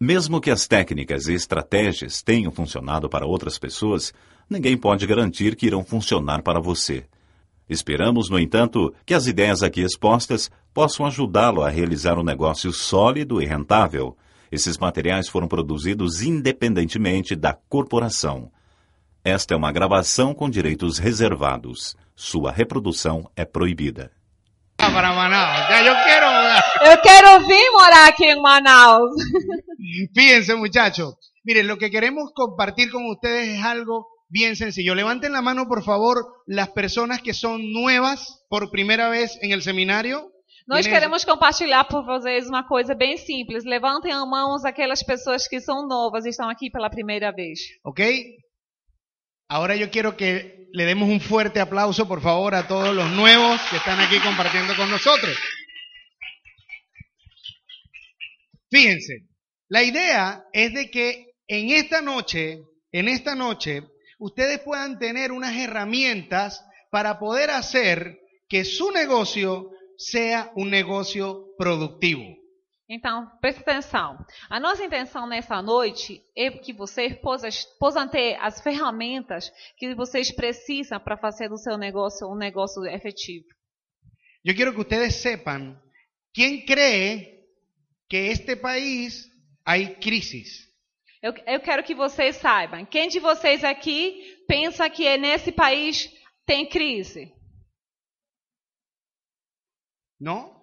Mesmo que as técnicas e estratégias tenham funcionado para outras pessoas, ninguém pode garantir que irão funcionar para você. Esperamos, no entanto, que as ideias aqui expostas possam ajudá-lo a realizar um negócio sólido e rentável. Esses materiais foram produzidos independentemente da corporação. Esta é uma gravação com direitos reservados. Sua reprodução é proibida. Eu quero vir morar aqui em Manaus. Fíjense, muchachos. Miren, lo que queremos compartir con ustedes es algo bien sencillo. Levanten la mano, por favor, las personas que son nuevas por primera vez en el seminario. Nós queremos compartilhar por vocês uma coisa bem simples. Levantem a mãos aquelas pessoas que são novas e estão aqui pela primeira vez. ¿Ok? Ahora yo quiero que le demos un fuerte aplauso, por favor, a todos los nuevos que están aquí compartiendo con nosotros. Fíjense, la idea es de que en esta noche, en esta noche, ustedes puedan tener unas herramientas para poder hacer que su negocio sea un negocio productivo. Então, preste atenção. A nossa intenção nessa noite é que vocês possam, ter as ferramentas que vocês precisam para fazer do seu negócio um negócio efetivo. Yo quiero que ustedes sepan quién cree que este país hay crisis. Eu, eu quero que vocês saibam. Quem de vocês aqui pensa que é nesse país tem crise? ¿No?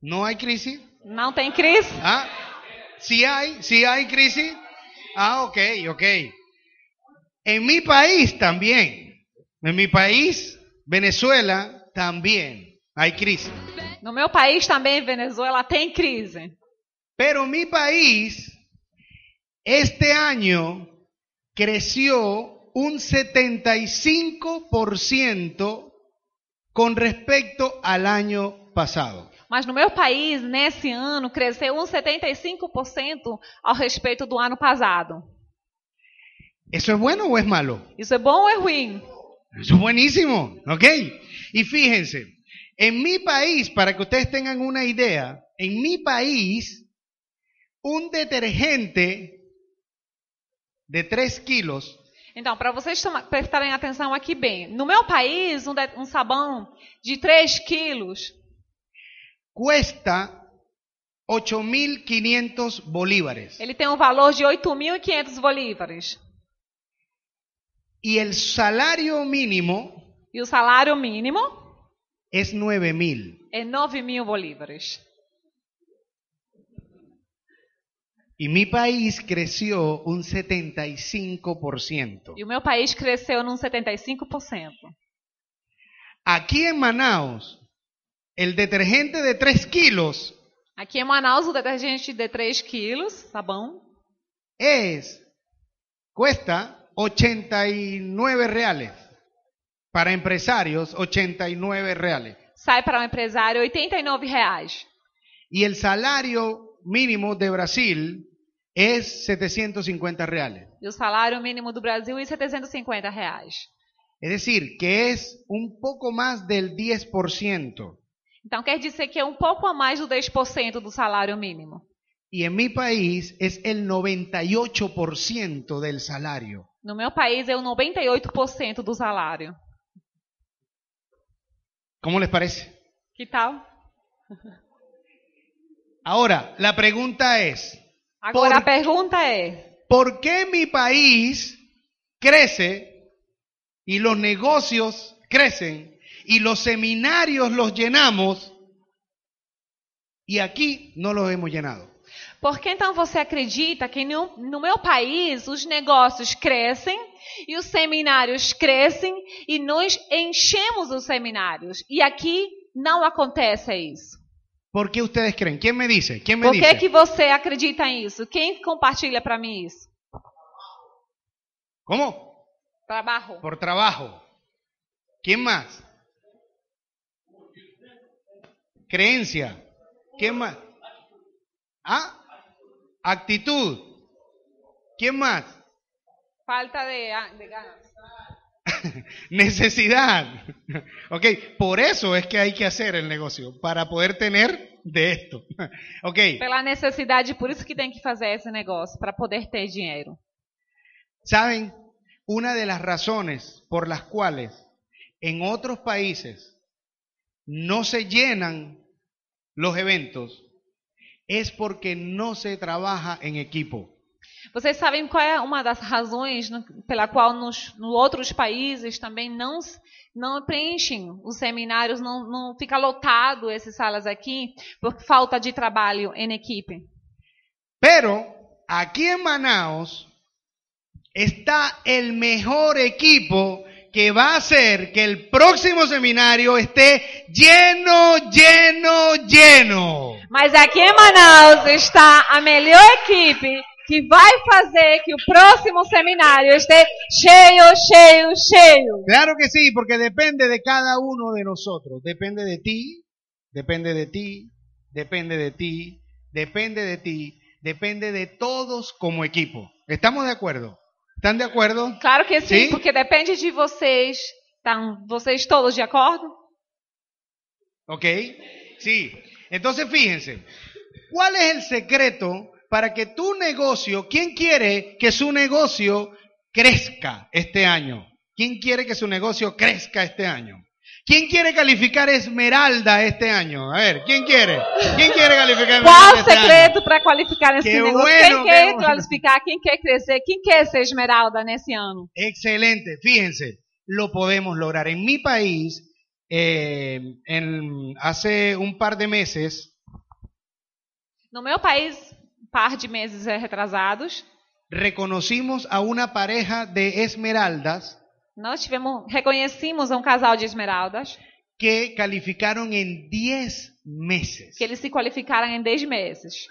¿No hay crisis? Não tem crise? ¿Ah? ¿Sí hay? ¿Sí hay crisis? Ah, ok, ok. En mi país también. En mi país, Venezuela, también hay crisis. No meu país também, Venezuela, tem crise. Pero mi país, este año, creció un 75% con respecto al año pasado. Mas no meu país, nesse ano, cresceu uns 75% ao respeito do ano passado. ¿Eso es bueno o es malo? Isso é bom ou é ruim? Eso es buenísimo, ¿ok? Y fíjense, en mi país, para que ustedes tengan una idea, en mi país, un detergente de 3 kilos Então, para vocês prestarem atenção aqui bem, no meu país, um, de- um sabão de 3 quilos cuesta 8.500 bolívares ele tem um valor de 8.500 bolívares. y el salario mínimo E o salário mínimo es 9.000. é 9 mil bolívares. Y mi país creció un 75%. E o meu país cresceu num 75%. Aquí en Manaus, el detergente de 3 kilos Aqui em Manaus, o detergente de 3 quilos, sabão, es, cuesta 89 reales. Para empresarios, 89 reales. sai para um empresário R$ 89 reais. Y el salario mínimo de Brasil es 750 reales. E o salário mínimo do Brasil é R$ 750 reais. Es decir, que es un poco más del 10%. Então quer dizer que é um pouco a mais do 10% do salário mínimo. Y en mi país es el 98% del salario. No meu país é o 98% do salário. ¿Cómo les parece? Que tal? Ahora, la pregunta es, Agora Por- a pergunta é: ¿por qué mi país crece y los negocios crecen y los seminarios los llenamos y aquí no los hemos llenado? por que então você acredita que no, no meu país os negócios crescem e os seminários crescem e nós enchemos os seminários e aqui não acontece isso? ¿Por qué ustedes creen? ¿Quién me dice? ¿Quién me Por que, dice? que você acredita nisso? Quem compartilha para mim isso? ¿Cómo? Trabalho. Por trabajo. ¿Quién más? Creencia. ¿Quién más? ¿Ah? Actitud. ¿Quién más? Falta de, ah, de ganas. Necesidad. Ok, por eso es que hay que hacer el negocio, para poder tener de esto. ok, Pela necessidade, por isso que tem que fazer esse negócio, para poder ter dinheiro. ¿saben? Una de las razones por las cuales en otros países no se llenan los eventos es porque no se trabaja en equipo. Vocês sabem qual é uma das razões no- pela qual nos, outros países também não, não preenchem os seminários, não, não fica lotado essas salas aqui, por falta de trabalho em equipe. Pero aquí en Manaos está el mejor equipo que va a hacer que el próximo seminario esté lleno, lleno, lleno. Mas aqui em Manaus está a melhor equipe que vai fazer que o próximo seminário esteja cheio, cheio, cheio. Claro que sí, porque depende de cada uno de nosotros. Depende de ti, depende de ti, depende de ti, depende de ti, depende de todos como equipo. ¿Estamos de acuerdo? ¿Están de acuerdo? Claro que sim, Sim? porque depende de vocês. Estão vocês todos de acordo? ¿Ok? Sí. Entonces fíjense, ¿cuál es el secreto para que tu negocio, quién quiere que su negocio crezca este año? ¿Quién quiere que su negocio crezca este año? ¿Quién quiere calificar Esmeralda este año? A ver, ¿quién quiere? ¿Quién quiere calificar Esmeralda Qual este año? segredo para qualificar esse Que negócio? bueno, quer que bueno. qualificar? Quem quer crescer? Quem quer ser esmeralda nesse ano? Excelente, fíjense, lo podemos lograr. En mi país, eh, en- hace un par de meses, No meu país, par de meses retrasados, reconocimos a una pareja de esmeraldas nós tivemos, reconhecimos um casal de esmeraldas que calificaron en 10 meses que eles se qualificaram em 10 meses.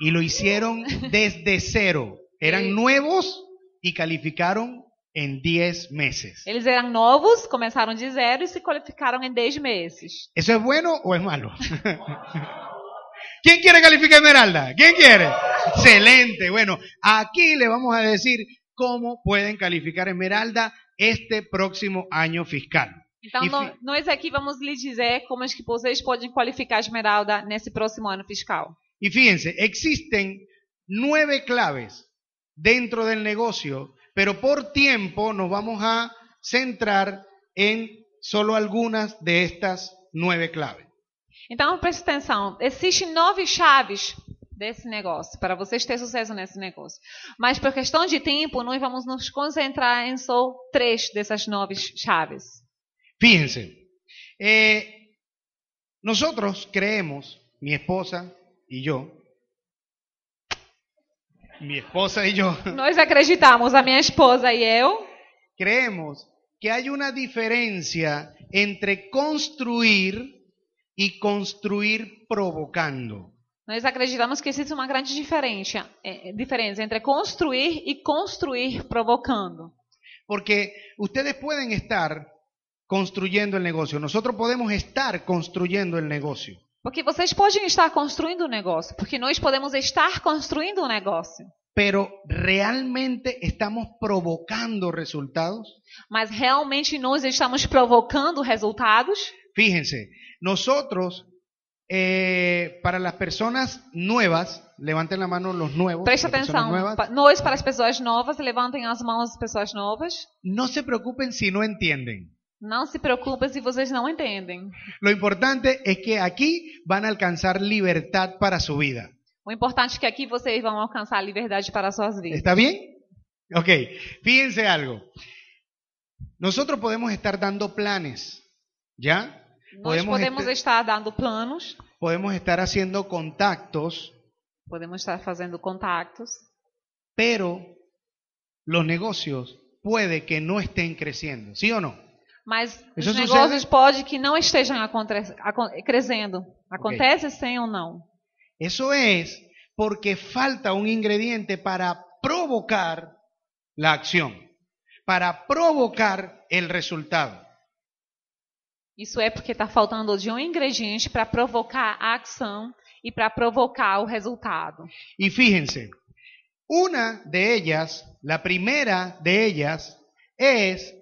y lo hicieron desde cero. Eran Sí. nuevos y calificaron en 10 meses. Eles eram novos, começaram de zero e se qualificaram em 10 meses. ¿Eso es bueno o es malo? ¿Quién quiere calificar Esmeralda? ¿Quién quiere? Excelente. Bueno, aquí le vamos a decir cómo pueden calificar Esmeralda este próximo año fiscal. Então, E no- nós aqui vamos lhe dizer como é que vocês podem qualificar esmeralda nesse próximo ano fiscal. Y fíjense, existen nueve claves dentro del negocio, pero por tiempo nos vamos a centrar en solo algunas de estas nueve claves. Então, preste atenção. Existem nove chaves desse negócio, para vocês terem sucesso nesse negócio. Mas, por questão de tempo, nós vamos nos concentrar em só três dessas nove chaves. Fíjense, eh, nosotros creemos, mi esposa y yo, mi esposa y yo, Nós acreditamos, a minha esposa e eu, creemos que hay una diferencia entre construir y construir provocando. nós acreditamos que existe uma grande diferença, eh, diferença entre construir e construir provocando. Porque ustedes pueden estar construyendo el negocio, nosotros podemos estar construyendo el negocio, Porque vocês podem estar construindo um negócio, porque nós podemos estar construindo um negócio. pero ¿realmente estamos provocando resultados? Mas realmente nós estamos provocando resultados? Fíjense, nosotros, eh, para las personas nuevas, levanten la mano los nuevos, Preste atenção. Nós, para as pessoas novas, levantem as mãos as pessoas novas. no se preocupen si no entienden. Não se preocupem se vocês não entendem. Lo importante es que aquí van a alcanzar libertad para su vida. O importante é que aqui vocês vão alcançar a liberdade para as suas vidas. ¿Está bien? Ok, fíjense algo. Nosotros podemos estar dando planes, ¿ya? Nós podemos podemos este- estar dando planos, Podemos estar haciendo contactos, podemos estar fazendo contactos, pero los negocios puede que no estén creciendo, ¿sí o no? mas Isso os sucede? negócios pode que não estejam aconte- acon- crescendo. Acontece sim ou não? Eso es porque falta un ingrediente para provocar la acción, para provocar el resultado. Isso é porque está faltando de um ingrediente para provocar a ação e para provocar o resultado. Y fíjense, una de ellas, la primera de ellas, es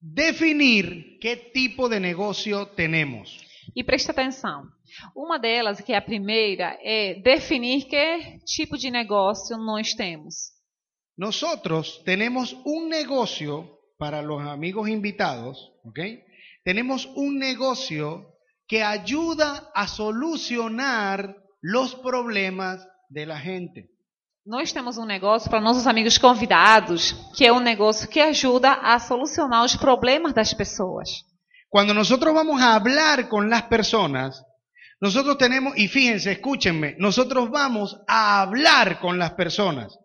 definir qué tipo de negocio tenemos. E preste atenção. Uma delas, que é a primeira, é definir que tipo de negócio nós temos. Nosotros tenemos un negocio para los amigos invitados, ¿ok? Tenemos un negocio que ayuda a solucionar los problemas de la gente. Nós temos um negócio para nossos amigos convidados, que é um negócio que ajuda a solucionar os problemas das pessoas. Cuando nosotros vamos a hablar con las personas, nosotros tenemos, y fíjense, escúchenme, nosotros vamos a hablar con las personas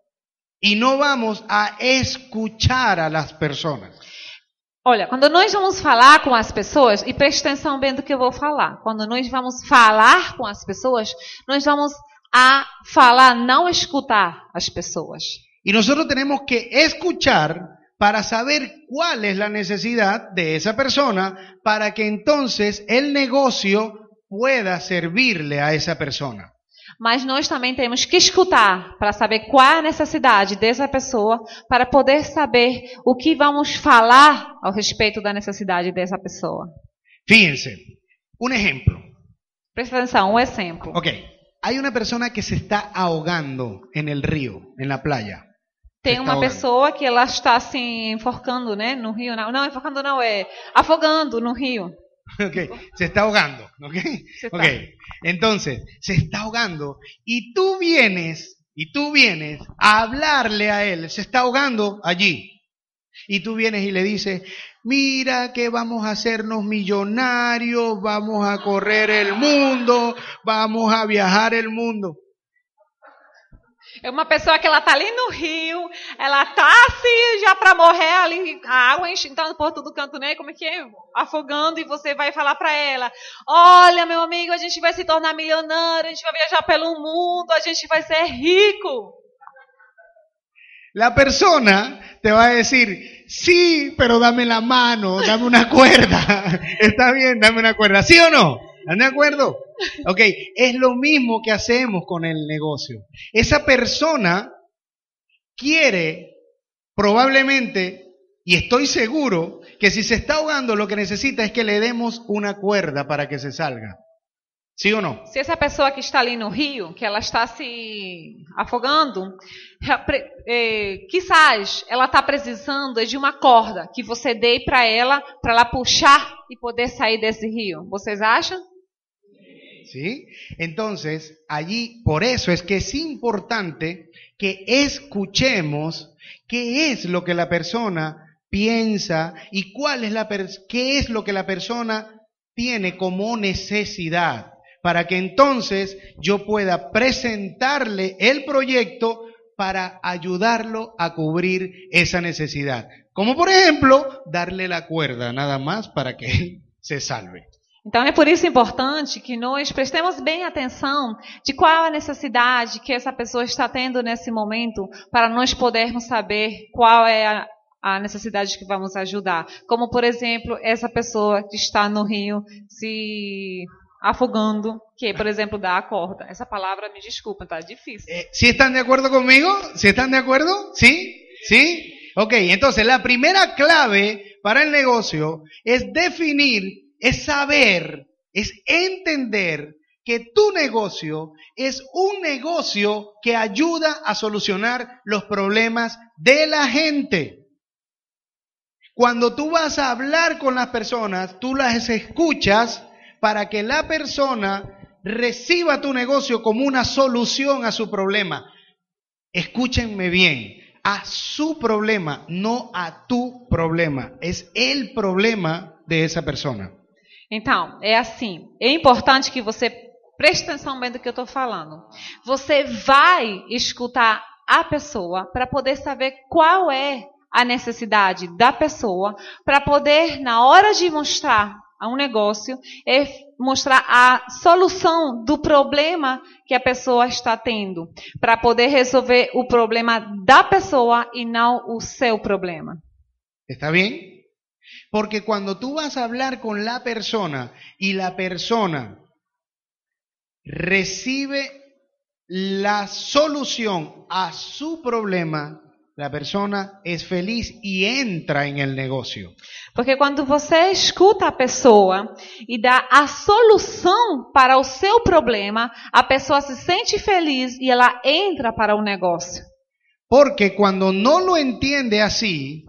y no vamos a escuchar a las personas. Olha, quando nós vamos falar com as pessoas, e preste atenção bem do que eu vou falar. Quando nós vamos falar com as pessoas, nós vamos a falar, não escutar as pessoas. Y nosotros tenemos que escuchar para saber cuál es la necesidad de esa persona para que entonces el negocio pueda servirle a esa persona. Mas nós também temos que escutar para saber qual é a necessidade dessa pessoa, para poder saber o que vamos falar ao respeito da necessidade dessa pessoa. Fíjense, un ejemplo. Presta atenção, um exemplo. Ok, hay una persona que se está ahogando en el río, en la playa. Tem uma ahogando. pessoa que ela está assim enforcando, né, no rio. Não, não enforcando não, é afogando no rio. Ok, se está ahogando. Ok, Se está. ok. Entonces, se está ahogando y tú vienes, y tú vienes a hablarle a él, se está ahogando allí. Y tú vienes y le dices, mira que vamos a hacernos millonarios, vamos a correr el mundo, vamos a viajar el mundo. É uma pessoa que ela tá ali no rio, ela tá assim já para morrer ali, a água enchendo por todo canto, né? Como é que é? Afogando e você vai falar para ela: "Olha, meu amigo, a gente vai se tornar milionário, a gente vai viajar pelo mundo, a gente vai ser rico". La persona te va a decir, sí, pero dame la mano, dame una cuerda. Está bien, dame una cuerda. ¿Sí o no? ¿Están de acuerdo? Ok, es lo mismo que hacemos con el negocio. Esa persona quiere, probablemente, y estoy seguro, que si se está ahogando lo que necesita es que le demos una cuerda para que se salga. ¿Sí o no? Se essa pessoa que está ali no rio, que ela está se afogando, eh, quizás ela está precisando de uma corda que você dê para ela, para ela puxar e poder sair desse rio. Vocês acham? ¿Sí? Entonces, allí, por eso es que es importante que escuchemos qué es lo que la persona piensa y cuál es la qué es lo que la persona tiene como necesidad para que entonces yo pueda presentarle el proyecto para ayudarlo a cubrir esa necesidad. Como por ejemplo, darle la cuerda nada más para que él se salve. Então é por isso importante que nós prestemos bem atenção de qual a necessidade que essa pessoa está tendo nesse momento, para nós podermos saber qual é a, a necessidade que vamos ajudar. Como, por exemplo, essa pessoa que está no rio se afogando, que, por exemplo, dá a corda. Essa palavra, me desculpa, tá difícil. Eh, ¿Sí de acuerdo conmigo? ¿Sí están de acuerdo? ¿Sí? ¿Sí? Ok, entonces la primera clave para el negocio es definir, es saber, es entender que tu negocio es un negocio que ayuda a solucionar los problemas de la gente. Cuando tú vas a hablar con las personas, tú las escuchas para que la persona reciba tu negocio como una solución a su problema. Escúchenme bien, a su problema, no a tu problema. Es el problema de esa persona. Então, é assim. É importante que você preste atenção bem do que eu estou falando. Você vai escutar a pessoa para poder saber qual é a necessidade da pessoa, para poder, na hora de mostrar a um negócio, é mostrar a solução do problema que a pessoa está tendo, para poder resolver o problema da pessoa e não o seu problema. ¿Está bien? Porque cuando tú vas a hablar con la persona y la persona recibe la solución a su problema, la persona es feliz y entra en el negocio. Porque quando você escuta a pessoa e dá a solução para o seu problema, a pessoa se sente feliz e ela entra para o negócio. Porque cuando no lo entiende así,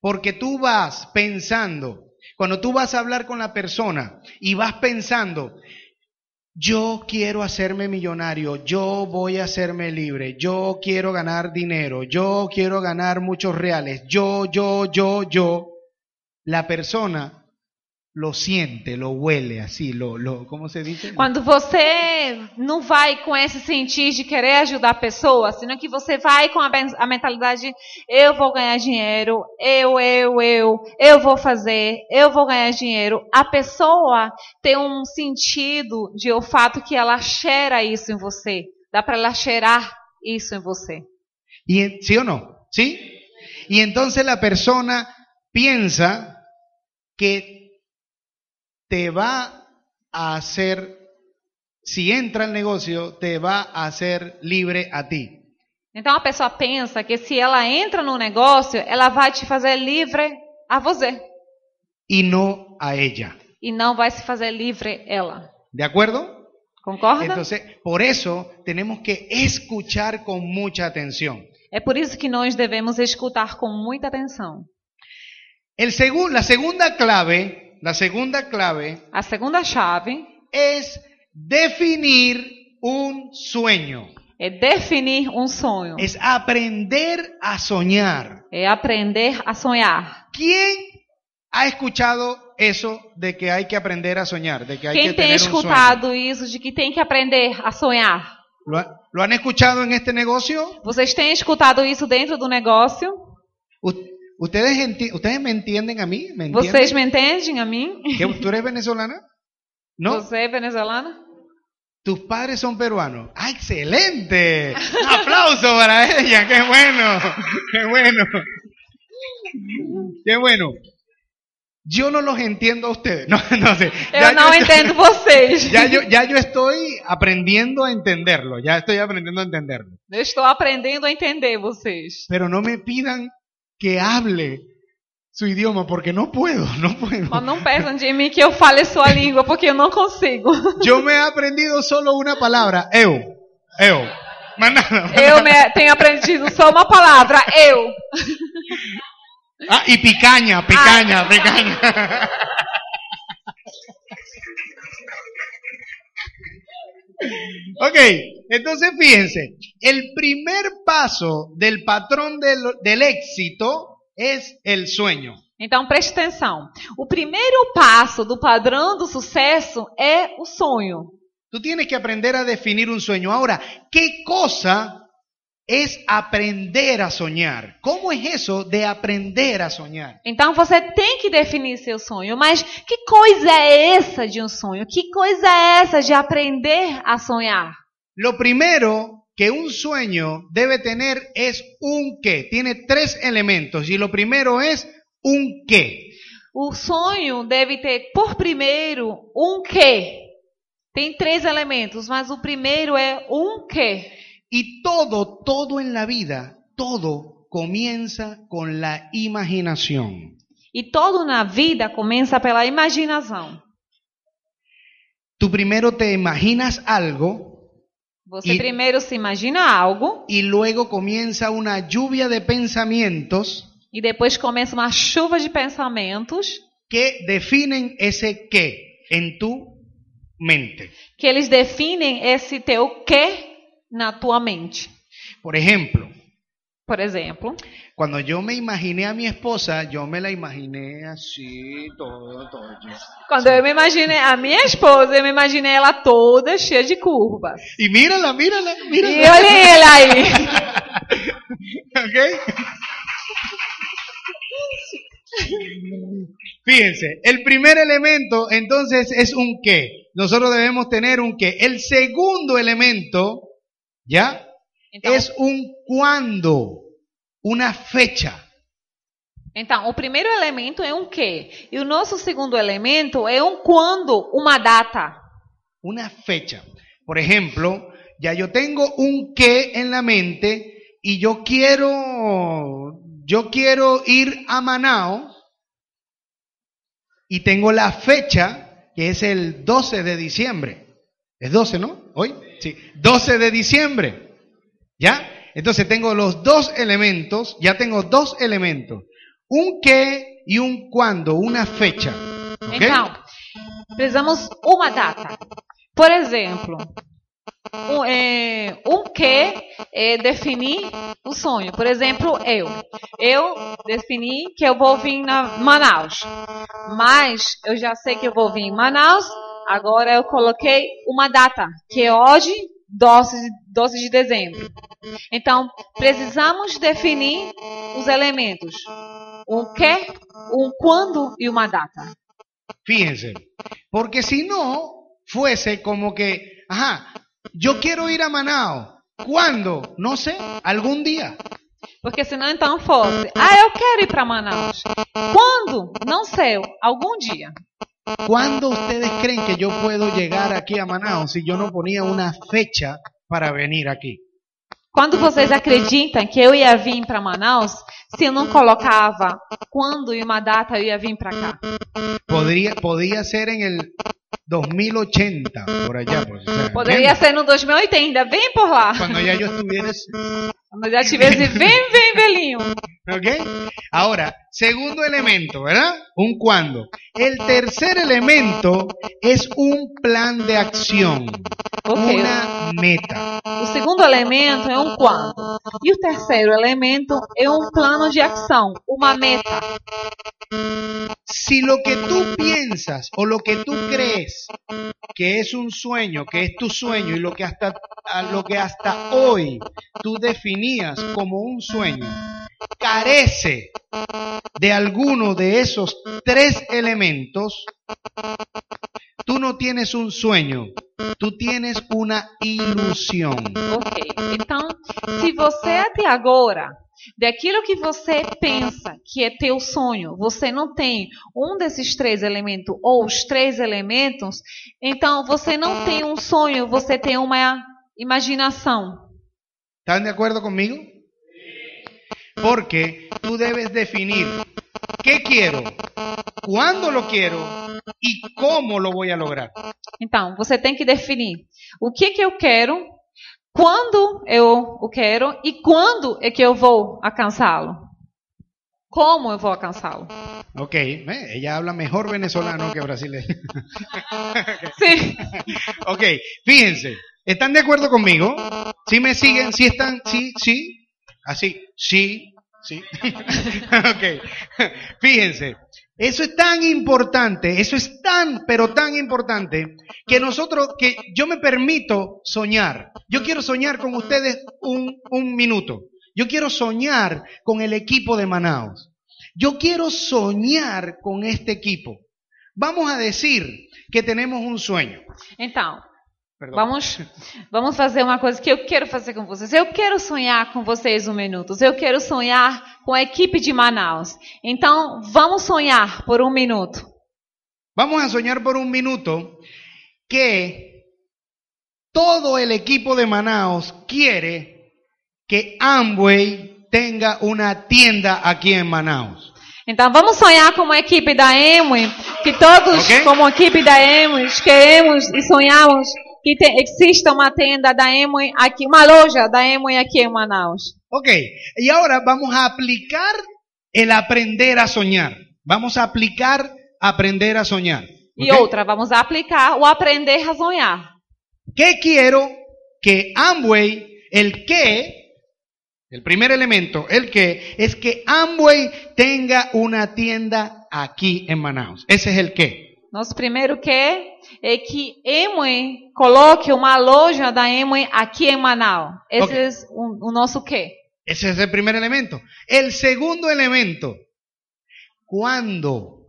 porque tú vas pensando, cuando tú vas a hablar con la persona y vas pensando, yo quiero hacerme millonario, yo voy a hacerme libre, yo quiero ganar dinero, yo quiero ganar muchos reales, yo, yo, yo, yo, la persona lo siente, lo huele así, lo, lo ¿cómo se dice? Quando você não vai com esse sentir de querer ajudar a pessoa, senão que você vai com a, a mentalidade eu vou ganhar dinheiro, eu, eu, eu, eu vou fazer, eu vou ganhar dinheiro. A pessoa tem um sentido de olfato que ela cheira isso em você. Dá para ela cheirar isso em você. Y, en- ¿Sí o no? ¿Sí? Y entonces la persona piensa que te va a hacer, si entra al negocio, te va a hacer libre a ti. Então a pessoa pensa que se ela entra no negócio, ela vai te fazer livre a você y no a ella. e não vai se fazer livre ela. ¿De acuerdo? Concorda? Entonces, por eso tenemos que escuchar con mucha atención. É por isso que nós devemos escutar com muita atenção. El segu- la segunda clave, la segunda clave A segunda chave es definir un sueño. é definir um sonho, Es aprender a soñar. é aprender a sonhar. ¿Quién ha escuchado eso de que hay que aprender a soñar? De que hay Quem que tem tener un sueño? escutado isso de que tem que aprender a sonhar? ¿Lo, ha- lo han escuchado en este negocio? Vocês têm escutado isso dentro do negócio? U- ¿Ustedes, enti- ¿Ustedes me entienden a mí? ¿Me? Vocês me entendem a mim? ¿Que ¿Tú eres venezolana? ¿No? Você é venezuelana? Tus padres son peruanos. ¡Ah, excelente! Un aplauso para ella. ¡Qué bueno! ¡Qué bueno! ¡Qué bueno! Yo no los entiendo a ustedes. No, no sé. Eu não yo- entendo vocês. Ya yo, ya yo estoy aprendiendo a entenderlo. Ya estoy aprendiendo a entenderlo. Eu estou aprendendo a entender vocês. Pero no me pidan que hable su idioma porque no puedo, no puedo. Mas não peçam de mim que eu fale sua língua, porque eu não consigo. Yo me aprendido solo una palabra. Eu. Eu. Más nada. Eu me- tenho aprendido só uma palavra, eu. Ah, y picaña, picaña, picaña. ok, entonces fíjense, el primer paso del patrón del, del éxito es el sueño. Então preste atenção. O primeiro passo do padrão do sucesso é o sonho. Tú tienes que aprender a definir un sueño. Ahora, ¿qué cosa es aprender a soñar? ¿Cómo es eso de aprender a soñar? Então você tem que definir seu sonho. Mas que coisa é essa de um sonho? Que coisa é essa de aprender a sonhar? Lo primero que un sueño debe tener es un qué. Tiene tres elementos y lo primero es un qué. O sonho deve ter, por primeiro, um quê. Tem três elementos, mas o primeiro é um quê. Y todo, todo en la vida, todo comienza con la imaginación. E todo na vida começa pela imaginação. Tú primero te imaginas algo Você E- primeiro se imagina algo y luego comienza una lluvia de pensamientos e depois começa uma chuva de pensamentos que definen ese qué en tu mente. que eles definem esse teu quê na tua mente. Por ejemplo, Por exemplo, cuando yo me imaginé a mi esposa, yo me la imaginé así, todo, todo. quando eu me imaginei a minha esposa, eu me imaginei ela toda cheia de curvas. Y mírala, mírala, mírala. olhem ele aí. ¿Ok? Fíjense, el primer elemento entonces es un qué. Nosotros debemos tener un qué. El segundo elemento, ¿ya? Es un cuándo, una fecha. então, o primeiro elemento é um quê. E o nosso segundo elemento é um quando, uma data. Una fecha. Por ejemplo, ya yo tengo un qué en la mente y yo quiero, yo quiero ir a Manaus y tengo la fecha que es el 12 de diciembre. Es 12, ¿no? Hoy, sí, 12 de diciembre. ¿Ya? Entonces tengo los dos elementos, ya tengo dos elementos, un qué y un cuándo, una fecha. ¿ok? Então, precisamos uma data. Por exemplo, um, um que é definir o sonho. Por exemplo, eu. Eu defini que eu vou vir na Manaus. Mas eu já sei que eu vou vir em Manaus. Agora eu coloquei uma data, que é hoje, 12, 12 de dezembro. Então, precisamos definir os elementos. Um que, um quando e uma data. Fíjense, porque si no fuese como que, ajá, yo quiero ir a Manaus. ¿Cuándo? No sé, algún día. Porque senão então fosse, ah, eu quero ir para Manaus. Quando? Não sei, algum dia. ¿Cuándo ustedes creen que yo puedo llegar aquí a Manaus si yo no ponía una fecha para venir aquí? Quando vocês acreditam que eu ia vir para Manaus, se eu não colocava quando e uma data eu ia vir para cá? Podría, podía ser en el 2080, por allá. Pues, o sea, Poderia ser no 2080, bem por lá. Cuando ya yo estuviera... Quando já tivesse bem, bem velhinho. ¿Ok? Ahora, segundo elemento, ¿verdad? Un cuándo. El tercer elemento es un plan de acción, una meta. O segundo elemento é um quando. E o terceiro elemento é um plano de ação, uma meta. Si lo que tú piensas o lo que tú crees que es un sueño, que es tu sueño y lo que hasta lo que hasta hoy tú definías como un sueño carece de alguno de esos tres elementos, tú no tienes un sueño, tú tienes una ilusión. Ok. Então, se você até agora, daquilo que você pensa que é teu sonho, você não tem um desses três elementos ou os três elementos, então você não tem um sonho, você tem uma imaginação. ¿Están de acuerdo conmigo? Porque tú debes definir qué quiero, cuándo lo quiero y cómo lo voy a lograr. Então, você tem que definir o que que eu quero, quando eu o quero e quando é que eu vou alcançá-lo. Como eu vou alcançá-lo. Ok, ¿eh? ella habla mejor venezolano que brasileño. Sim. ok, fíjense, ¿están de acuerdo conmigo? ¿Sí me siguen? ¿Sí están? ¿Sí? ¿Sí? Así, sí, sí. ok, fíjense, eso es tan importante, eso es tan, pero tan importante, que nosotros, que yo me permito soñar. Yo quiero soñar con ustedes un, un minuto. Yo quiero soñar con el equipo de Manaus. Yo quiero soñar con este equipo. Vamos a decir que tenemos un sueño. Então, Perdão. vamos, vamos fazer uma coisa que eu quero fazer com vocês. Eu quero sonhar com vocês um minuto. Eu quero sonhar com a equipe de Manaus. Então, vamos sonhar por um minuto. Vamos a soñar por un minuto que todo el equipo de Manaus quiere que Amway tenga una tienda aquí en Manaus. Então, vamos sonhar como a equipe da Emui, que todos, Ok. como equipe da Emui, queremos e sonhamos que te- exista uma tenda da Emui aqui, uma loja da Emui aqui em Manaus. Ok, y ahora vamos a aplicar el aprender a soñar. Vamos a aplicar aprender a soñar. E ¿ok? outra, vamos aplicar o aprender a sonhar. ¿Qué quiero que Amway, el que, el primer elemento, el que, es que Amway tenga una tienda aquí en Manaus? Ese es el qué. Nosso primeiro que é que Emui coloque uma loja da Emui aqui em Manaus. Esse Ok. é o, o nosso que. Ese es el primer elemento. El segundo elemento, cuando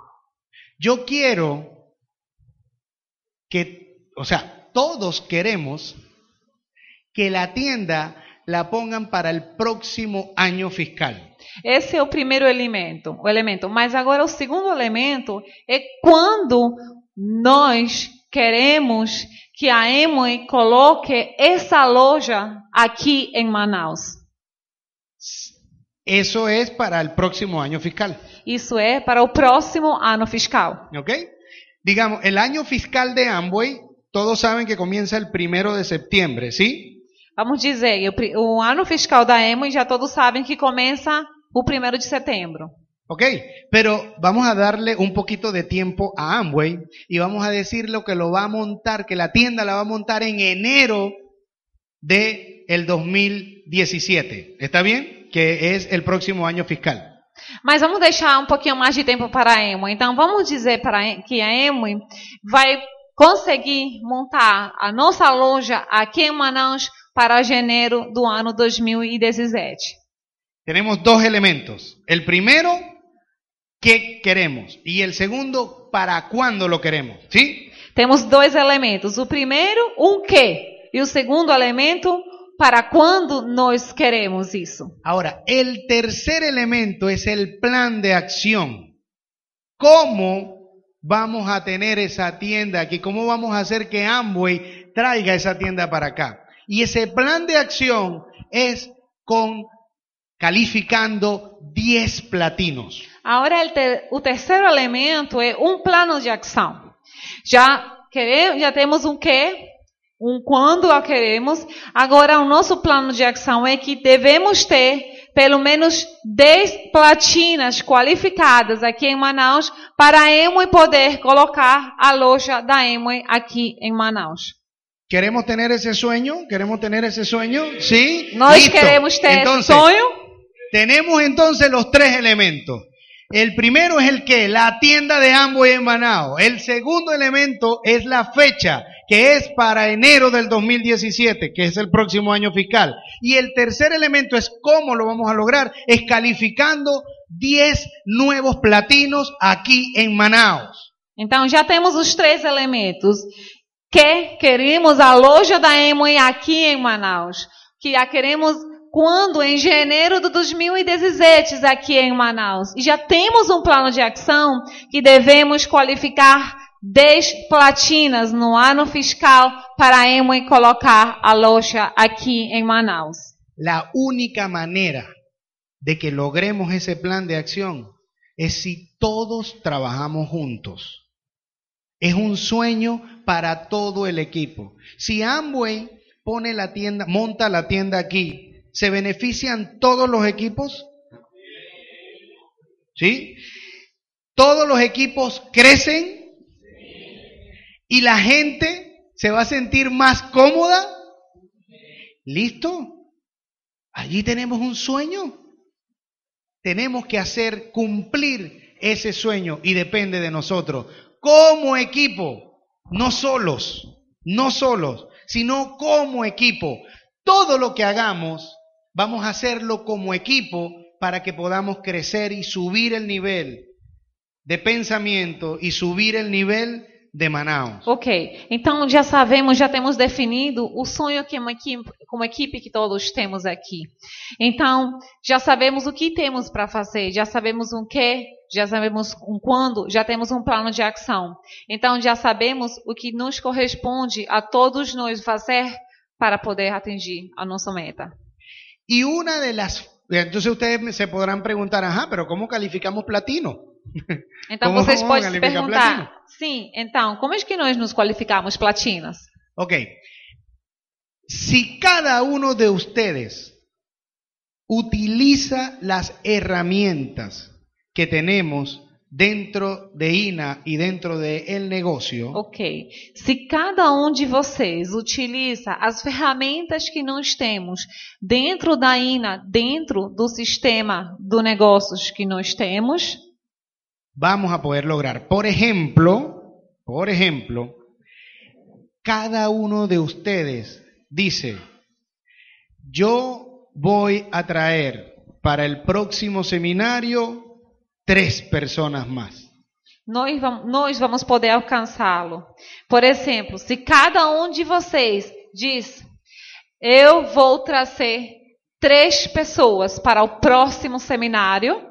yo quiero que, o sea, todos queremos que la tienda la pongan para el próximo año fiscal. Esse é o primeiro elemento, o elemento. Mas agora o segundo elemento é quando nós queremos que a Emui coloque essa loja aqui em Manaus. Eso es para el próximo año fiscal. Isso é para o próximo ano fiscal. ¿Ok? Digamos, el año fiscal de Amway, todos saben que comienza el primero de septiembre, ¿sí? Vamos dizer, o, o ano fiscal da Emo já todos sabem que começa o 1 de setembro. Ok, pero vamos a darle un poquito de tiempo a Amway y vamos a decir lo que lo va a montar, que la tienda la va a montar en enero de el 2017. ¿Está bien? Que es el próximo año fiscal. Mas vamos deixar um pouquinho mais de tempo para a Emo. Então vamos dizer para que a Emo vai conseguir montar a nossa loja aqui em Manaus para janeiro do ano 2017. Tenemos dos elementos. El primero, ¿qué queremos? Y el segundo, ¿para cuándo lo queremos? ¿Sí? Temos dois elementos. O primeiro, um quê? E o segundo elemento, para quando nós queremos isso. Ahora, el tercer elemento es el plan de acción. ¿Cómo vamos a tener esa tienda aquí? ¿Cómo vamos a hacer que Amway traiga esa tienda para acá? Y ese plan de acción es con calificando 10 platinos. Agora, te- o terceiro elemento é um plano de ação. Já, queremos, já temos um quê, um quando a queremos. Agora, o nosso plano de ação é que devemos ter pelo menos 10 platinas qualificadas aqui em Manaus para a Emoi poder colocar a loja da Emoi aqui em Manaus. ¿Queremos tener ese sueño? ¿Queremos tener ese sueño? ¿Sí? Nós Listo. queremos ter Entonces, esse sonho. Tenemos entonces los tres elementos. El primero es el que, la tienda de Amway en Manao. El segundo elemento es la fecha, que es para enero del 2017, que es el próximo año fiscal. Y el tercer elemento es cómo lo vamos a lograr, es calificando 10 nuevos platinos aquí en Manaus. Então já temos os três elementos. Que queremos a loja da Emoi aqui em Manaus. Que a queremos quando? Em janeiro de 2017 aqui em Manaus. E já temos um plano de ação que devemos qualificar 10 platinas no ano fiscal para a Emoi colocar a loja aqui em Manaus. La única manera de que logremos ese plan de acción es si todos trabajamos juntos. Es un sueño para todo el equipo. Si Amway pone la tienda, monta la tienda aquí, ¿se benefician todos los equipos? ¿Sí? Todos los equipos crecen y la gente se va a sentir más cómoda. ¿Listo? Allí tenemos un sueño. Tenemos que hacer cumplir ese sueño y depende de nosotros. Como equipo, no solos, no solos, sino como equipo. Todo lo que hagamos, vamos a hacerlo como equipo para que podamos crecer y subir el nivel de pensamiento y subir el nivel de Manaus. Ok, então já sabemos, já temos definido o sonho que uma equipe, como equipe que todos temos aqui. Então, já sabemos o que temos para fazer, já sabemos o que, já sabemos um quando, já temos um plano de ação. Então, já sabemos o que nos corresponde a todos nós fazer para poder atingir a nossa meta. Y una de las... Entonces ustedes se podrán preguntar, ajá, pero ¿cómo calificamos platino? Então, Como vocês podem se perguntar, platino? sim, então, como é que nós nos qualificamos platinas? Ok. Si cada uno de ustedes utiliza las herramientas que tenemos dentro de INA y dentro del el negocio, Ok. Se cada um de vocês utiliza as ferramentas que nós temos dentro da INA, dentro do sistema do negócios que nós temos, vamos a poder lograr. Por ejemplo, por ejemplo, cada uno de ustedes dice, yo voy a traer para el próximo seminario tres personas más. nós vamos, nós vamos poder alcançá-lo. Por exemplo, se cada um de vocês diz, eu vou trazer três pessoas para o próximo seminário,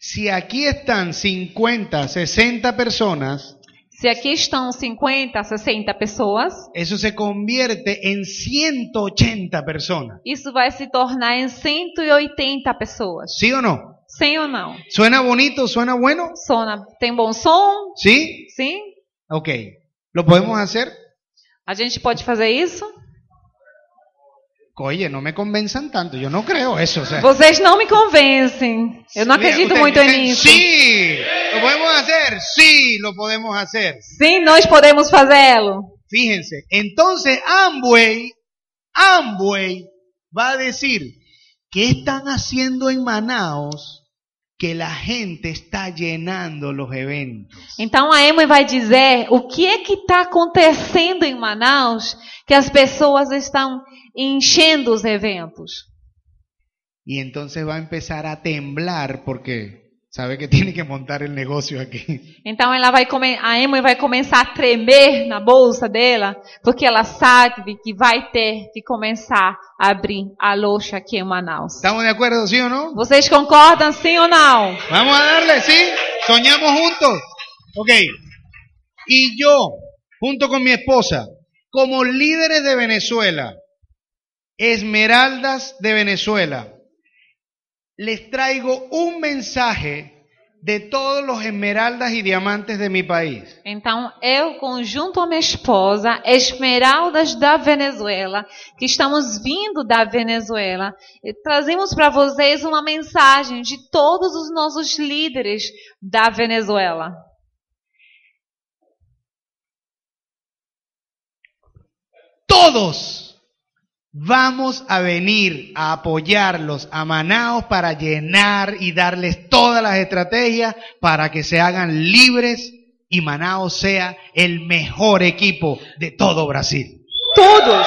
Si aquí están 50, 60 personas, Se aqui estão 50, 60 pessoas, eso se convierte en 180 personas. isso vai se tornar em 180 pessoas. ¿Sí o no? Sim ou não? ¿Suena bonito? ¿Suena bueno? Sona, tem bom som? ¿Sí? Sim? Ok. ¿Lo podemos hacer? A gente pode fazer isso? Oye, no me convenzan tanto. Yo no creo eso. o sea. Vocês não me convencem. Eu não acredito ustedes muito dicen, nisso. Sí, lo podemos hacer. Sí, lo podemos hacer. Sim, nós podemos fazê-lo. Fíjense, entonces Amway, Amway va a decir, ¿qué están haciendo en Manaos que la gente está llenando los eventos? Então a Emma vai dizer o que é que está acontecendo em Manaus que as pessoas estão enchendo os eventos. Y entonces va a empezar a temblar porque sabe que tiene que montar el negocio aquí. Então ela vai a Emma vai começar a tremer na bolsa dela, porque ela sabe que vai ter que começar a abrir a loja aqui em Manaus. ¿Estamos de acuerdo, sí o no? Vocês concordam sim ou não? Vamos a darle, ¿sí? Soñamos juntos. Ok. Y yo, junto con mi esposa, como líderes de Venezuela, esmeraldas de Venezuela, les traigo un mensaje de todos los esmeraldas y diamantes de mi país. Então, eu, conjunto a minha esposa, Esmeraldas da Venezuela, que estamos vindo da Venezuela, e trazemos para vocês uma mensagem de todos os nossos líderes da Venezuela. Todos vamos a venir a apoyarlos a Manaos para llenar y darles todas las estrategias para que se hagan libres y Manaos sea el mejor equipo de todo Brasil. Todos,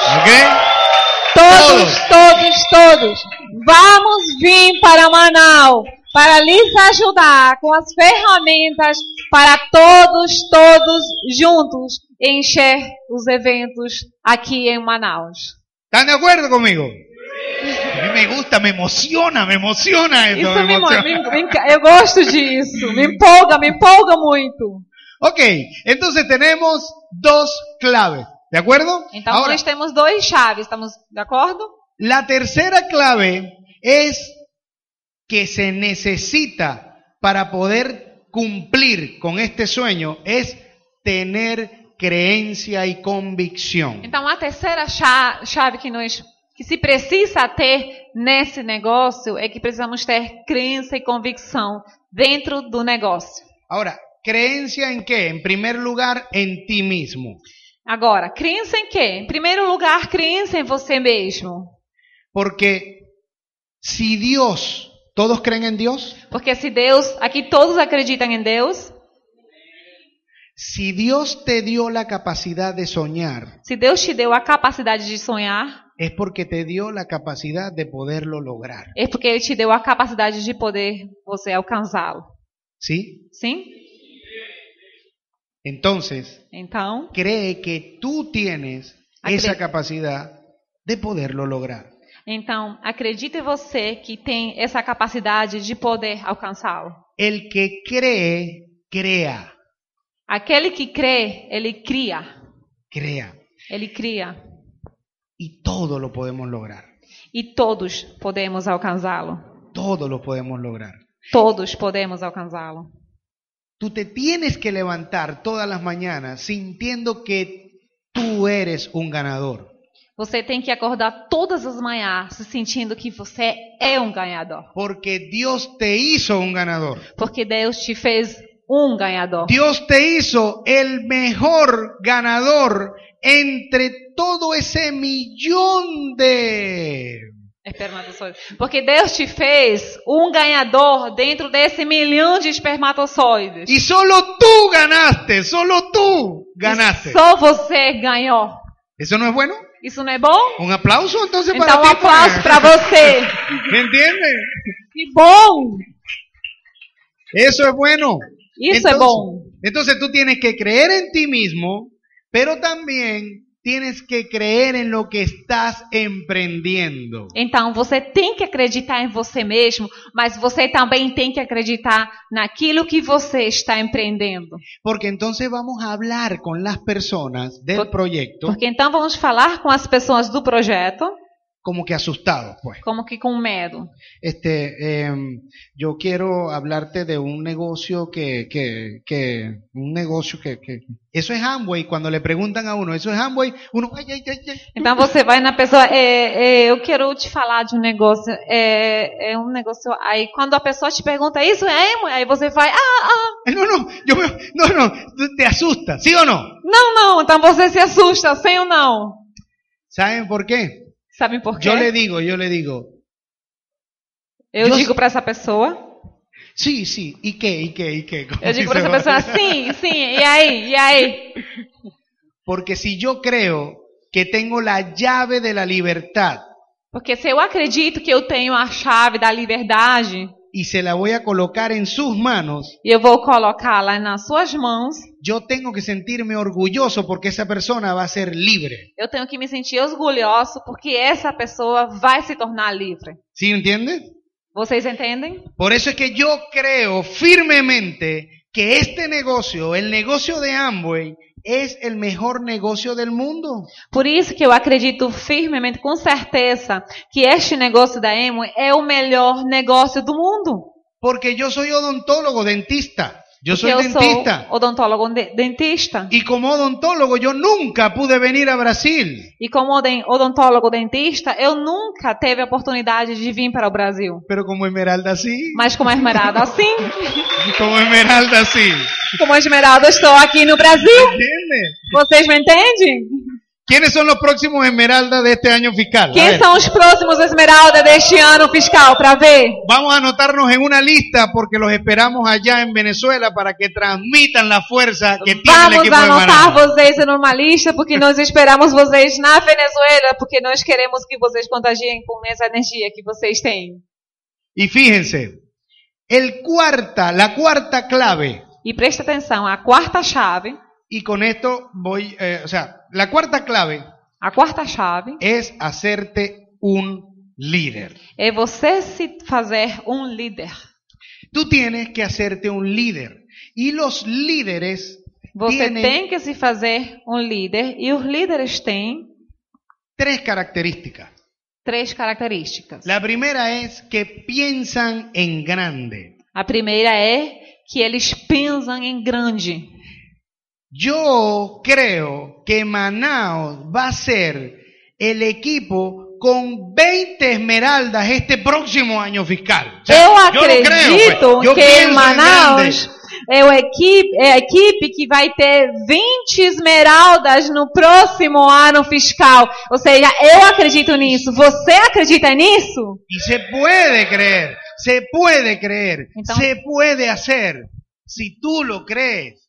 todos, todos, todos, vamos vir para Manaus para lhes ajudar com as ferramentas para todos, todos juntos encher os eventos aqui em Manaus. ¿Están de acuerdo conmigo? A mí me gusta, me emociona, me emociona esto. Isso me me, emociona. me- me eu gosto disso, me empolga, me empolga muito. Ok, entonces tenemos dos claves. ¿De acuerdo? Então Ahora, nós temos dois chaves, estamos de acordo? La tercera clave es que se necesita para poder cumplir con este sueño es tener creencia y convicción. Então a terceira cha- chave que nós que se precisa ter nesse negócio é que precisamos ter crença e convicção dentro do negócio. Ahora, creencia en qué? En primer lugar, en ti mismo. Agora, crença em quê? Em primeiro lugar, crença em você mesmo. Porque si Dios, ¿todos creen en Dios? Porque se Deus, aqui todos acreditam em Deus, Si Dios te dio la capacidad de soñar, se Deus te deu a capacidade de sonhar, es porque te dio la capacidad de poderlo lograr. é porque Ele te deu a capacidade de poder você alcançá-lo. ¿Sí? Sim? Entonces, Então, cree que tú tienes Acre- esa capacidad de poderlo lograr. então acredite você que tem essa capacidade de poder alcançá-lo. El que cree, crea, Aquele que crê, ele cria. crea. Ele cria. Y todo lo podemos lograr. E todos podemos alcançá-lo. Todo lo podemos lograr. Todos podemos alcançá-lo. Tú te tienes que levantar todas las mañanas sintiendo que tú eres un ganador. Você tem que acordar todas as manhãs se sentindo que você é um ganhador. Porque Dios te hizo un ganador. Porque Deus te fez um ganhador. Dios te hizo el mejor ganador entre todo ese millón de... Espermatozoides. Porque Deus te fez um ganhador dentro desse milhão de espermatozoides. Y solo tú ganaste, solo tú ganaste. Só você ganhou. ¿Eso no es bueno? Isso não é bom? Un aplauso entonces para Então, um aplauso para você. ¿Me entiendes? Que bom! Eso es bueno. Isso é bom. Entonces tú tienes que creer en ti mismo, pero también tienes que creer en lo que estás emprendiendo. Então você tem que acreditar em você mesmo, mas você também tem que acreditar naquilo que você está empreendendo. Porque entonces vamos a hablar con las personas del Por- proyecto Porque então vamos falar com as pessoas do projeto como que asustados, pues. como que com medo. Este, em, yo quiero hablarte de un negocio que, que, que un negocio que, que, eso es Amway. Cuando le preguntan a uno, eso es Amway, uno, ay, ay, ay, ay. Então você vai na pessoa, é, é, eu quero te falar de um negócio, é, é um negócio, aí quando a pessoa te pergunta isso, é, mãe?" aí você vai, ah, ah, No, no, yo me- no, no, te asusta, ¿sí o no? não, não, então você se assusta, sim ou não? ¿Saben por qué? Sabem por quê? Yo le digo, yo le digo, Eu Eu- digo para essa pessoa, sí, ¿y qué, y qué, y qué? Como eu digo para essa pessoa, sim, sim, e aí, e aí? Porque si yo creo que tengo la llave de la libertad Porque se eu acredito que eu tenho a chave da liberdade y se la voy a colocar en sus manos, eu vou colocá-la nas suas mãos, yo tengo que sentirme orgulloso porque esa persona va a ser libre. eu tenho que me sentir orgulhoso porque essa pessoa vai se tornar livre. ¿Sí entiende? Vocês entendem? Por eso es que yo creo firmemente que este negocio, el negocio de Amway, es el mejor negocio del mundo. Por isso que eu acredito firmemente, com certeza, que este negócio da Emo é o melhor negócio do mundo. Porque yo soy odontólogo, dentista. Yo soy eu dentista. sou odontólogo de- dentista. Y como odontólogo yo nunca pude venir a Brasil. E como odontólogo dentista, eu nunca teve a oportunidade de vir para o Brasil. Pero como Esmeralda sí. Mas como Esmeralda, assim, Como Esmeralda sí. como Esmeralda, estou aqui no Brasil. Vocês me entendem? ¿Quiénes son los próximos Esmeralda de este año fiscal? Quem são os próximos Esmeralda deste ano fiscal para ver? Vamos a anotarnos en una lista porque los esperamos allá en Venezuela para que transmitan la fuerza que tiene el Vamos equipo de anotar Manaus. vocês numa lista, porque nós esperamos vocês na Venezuela, porque nós queremos que vocês contagiem com essa energia que vocês têm. Y fíjense, el cuarta, la cuarta clave, E presta atenção, a quarta chave, y con esto voy, eh, o sea, la cuarta clave a quarta chave es hacerte un líder. é você se fazer um líder. Tú tienes que hacerte un líder. Y los líderes Você tienen tem que se fazer um líder e os líderes têm tres características. três características. La primera es que piensan en grande. A primeira é que eles pensam em grande. Yo creo que Manaus va a ser el equipo con 20 esmeraldas este próximo año fiscal. O sea, Eu yo creo, acredito. Yo que pienso en Manaus é, o equipe, é a equipe que vai ter 20 esmeraldas no próximo ano fiscal. Ou seja, eu acredito nisso. Você acredita nisso? Y se puede creer, se puede creer, Entonces- se puede hacer si tú lo crees.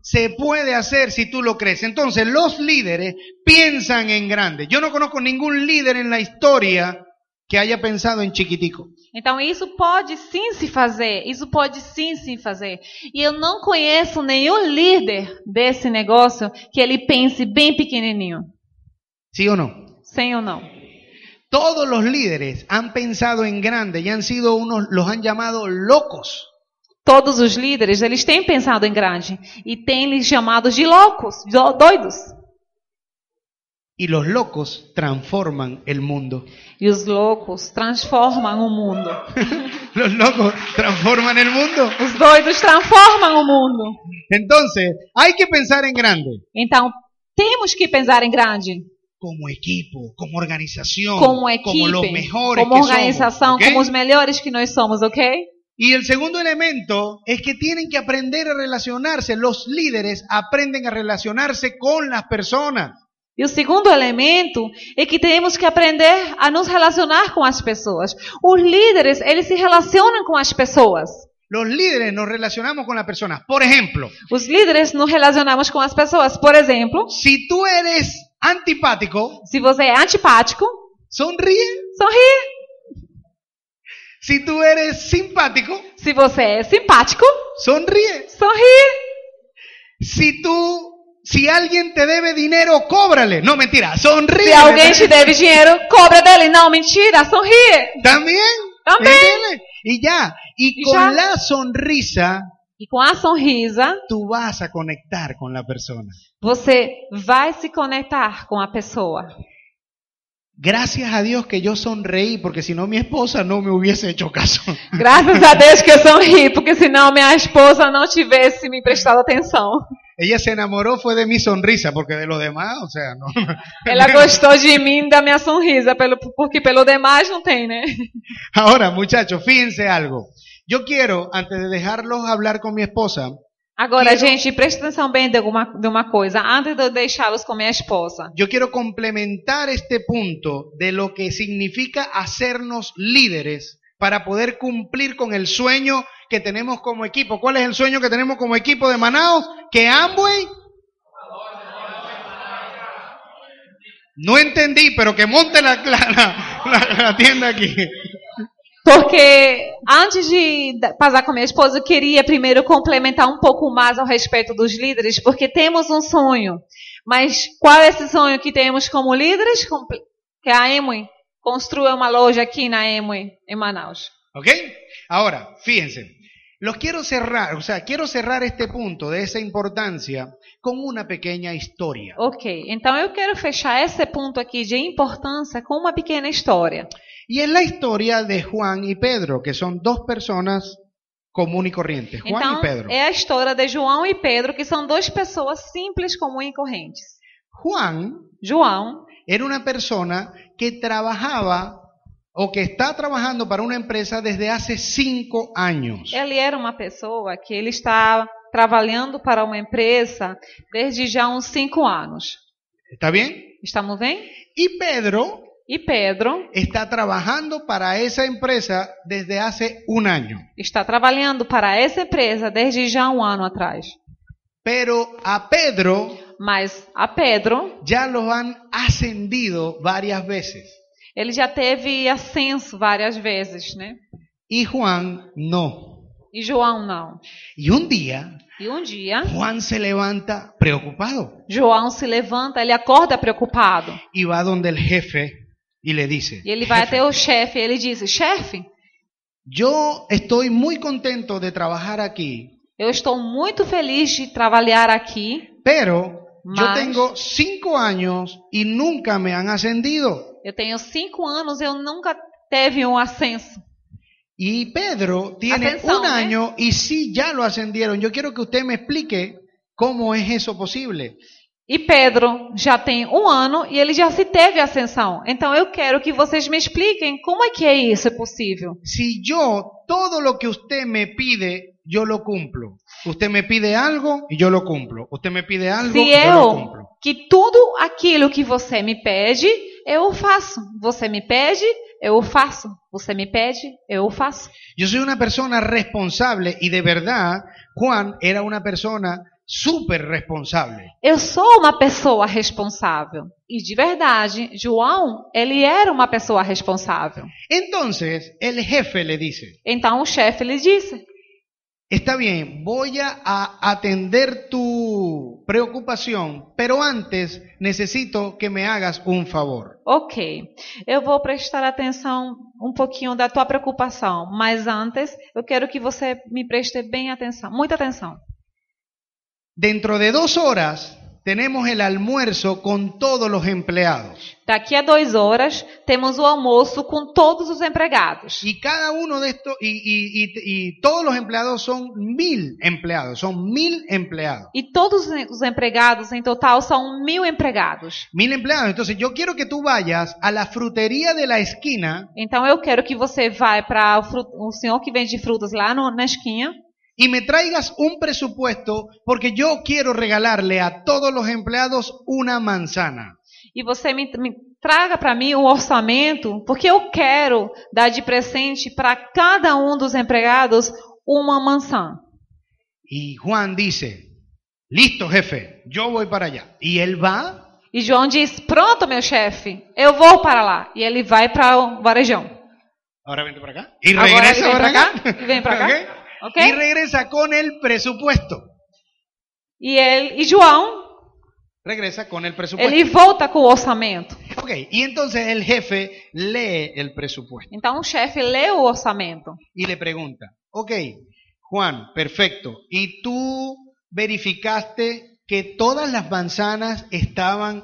Se puede hacer si tú lo crees. Entonces los líderes piensan en grande. Yo no conozco ningún líder en la historia que haya pensado en chiquitico. Então isso pode sim se fazer. Isso pode sim se fazer. E eu não conheço nenhum líder desse negócio que ele pense bem pequenininho. ¿Sí o no? Sim ou não? Todos los líderes han pensado en grande y han sido unos, los han llamado locos. Todos os líderes, eles têm pensado em grande e têm lhes chamados de loucos, do- doidos. Y los locos transforman el mundo. E os loucos transformam o mundo. Los locos transforman el mundo. Os doidos transformam o mundo. Entonces, hay que pensar en grande. Então, temos que pensar em grande. Como equipo, como organización, Como equipe, como los mejores como organização, somos. ¿ok? como os melhores que nós somos, ok? Y el segundo elemento es que tienen que aprender a relacionarse. Los líderes aprenden a relacionarse con las personas. E o segundo elemento é que temos que aprender a nos relacionar com as pessoas. Os líderes, eles se relacionam com as pessoas. Los líderes nos relacionamos con las personas. Por ejemplo, Os líderes nos relacionamos com as pessoas. Por exemplo, si tú eres antipático, se você é antipático, sonríe. sorri. Si tú eres simpático, Se você é simpático, sonríe. sorri. Si tú si alguien te debe dinero, cóbrale. No, mentira, sonríe. Se alguém te deve dinheiro, cobra dele. Não, mentira, sorri. También. También. ¿entiendes? Y ya. Y Y con ya. la sonrisa, E com a sonrisa, tú vas a conectar con la persona. você vai se conectar com a pessoa. Gracias a Dios que yo sonreí, porque si no mi esposa no me hubiese hecho caso. Graças a Deus que eu sorri, porque senão minha esposa não tivesse me prestado atenção. Ella se enamoró fue de mi sonrisa, porque de lo demás, o sea, no. Ela gostou de mim, da minha sonrisa, pelo, porque pelo demais não tem, né? Ahora, muchachos, fíjense algo. Yo quiero, antes de dejarlos hablar con mi esposa, Agora, Quero- gente, presta atenção bem de, alguma, de uma coisa, antes de deixá-los com minha esposa. yo quiero complementar este punto de lo que significa hacernos líderes para poder cumplir con el sueño que tenemos como equipo. ¿Cuál es el sueño que tenemos como equipo de Manaos? Que Amway... No entendí, pero que monte la, la- la- la- la tienda aquí. Porque antes de passar com minha esposa, eu queria primeiro complementar um pouco mais ao respeito dos líderes, porque temos um sonho. Mas qual é esse sonho que temos como líderes? Que a Emui construa uma loja aqui na Emui, em Manaus. ¿Ok? Ahora, fíjense, los quiero cerrar, o sea, quiero cerrar este punto de esa importancia con una pequeña historia. Ok, então eu quero fechar esse ponto aqui de importância com uma pequena história. Y es la historia de Juan y Pedro, que son dos personas común y corrientes. Juan Então, y Pedro. é a história de João e Pedro, que são duas pessoas simples, comuns e correntes. Juan João era una persona que trabajaba o que está trabajando para una empresa desde hace cinco años. Ele era uma pessoa que ele está trabalhando para uma empresa desde já uns cinco anos. ¿Está bien? Estamos bem? Y Pedro E Pedro está trabajando para esa empresa desde hace un año. está trabalhando para essa empresa desde já um ano atrás. Pero a Pedro Mas a Pedro, ya lo han ascendido varias veces ele já teve ascenso várias vezes, né? y Juan no. E João não. Y un día E um dia, Juan se levanta preocupado João se levanta, ele acorda preocupado. y va donde el jefe y le dice, E ele vai "Jefe, até o chefe e ele diz: Chefe, yo estoy muy contento de trabajar aquí, eu estou muito feliz de trabalhar aqui, pero yo Mas- tengo cinco años y nunca me han ascendido. eu tenho cinco anos, eu nunca teve um ascenso. Y Pedro tiene Ascensión, un ¿eh? año y sí ya lo ascendieron. Yo quiero que usted me explique cómo es eso posible. E Pedro já tem um ano e ele já se teve ascensão. Então eu quero que vocês me expliquem como é que é isso é possível. Si yo todo lo que usted me pide, yo lo cumplo. Usted me pide algo y yo lo cumplo. Usted me pide algo y Se yo lo eu, cumplo. que tudo aquilo que você me pede, eu o faço. Você me pede, eu o faço. Você me pede, eu o faço. Yo soy una persona responsable y de verdad Juan era una persona súper responsable. Eu sou uma pessoa responsável. E de verdade, João, ele era uma pessoa responsável. Entonces el jefe le dice, Então o chefe lhe disse: está bien, voy a, a atender tu preocupación, pero antes necesito que me hagas un favor. Ok, eu vou prestar atenção um pouquinho da tua preocupação, mas antes eu quero que você me preste bem atenção, muita atenção. Dentro de dos horas tenemos el almuerzo con todos los empleados. Daqui a duas horas temos o almoço com todos os empregados. Y cada uno de estos, y, y- y- y todos los empleados son mil empleados, son mil empleados. E todos os empregados, em total, são mil empregados. Mil empleados. Entonces yo quiero que tú vayas a la frutería de la esquina Então eu quero que você vá para o, fru- o senhor que vende frutas lá no- na esquina y me traigas un presupuesto porque yo quiero regalarle a todos los empleados una manzana. e você me, me traga para mim o orçamento, porque eu quero dar de presente para cada um dos empregados uma maçã. Y Juan dice, listo jefe, yo voy para allá. Y él va E João diz: Pronto, meu chefe, eu vou para lá. E ele vai para o varejão. Ahora vente para Ahora regresa ven para acá. acá, y ven para acá. ¿Ok? Ok? Y regresa con el presupuesto. E ele e João regresa con el presupuesto. Ele volta com o orçamento. Ok, y entonces el jefe lee el presupuesto Então o chefe lê o orçamento. y le pregunta, ok, Juan, perfecto, ¿y tú verificaste que todas las manzanas estaban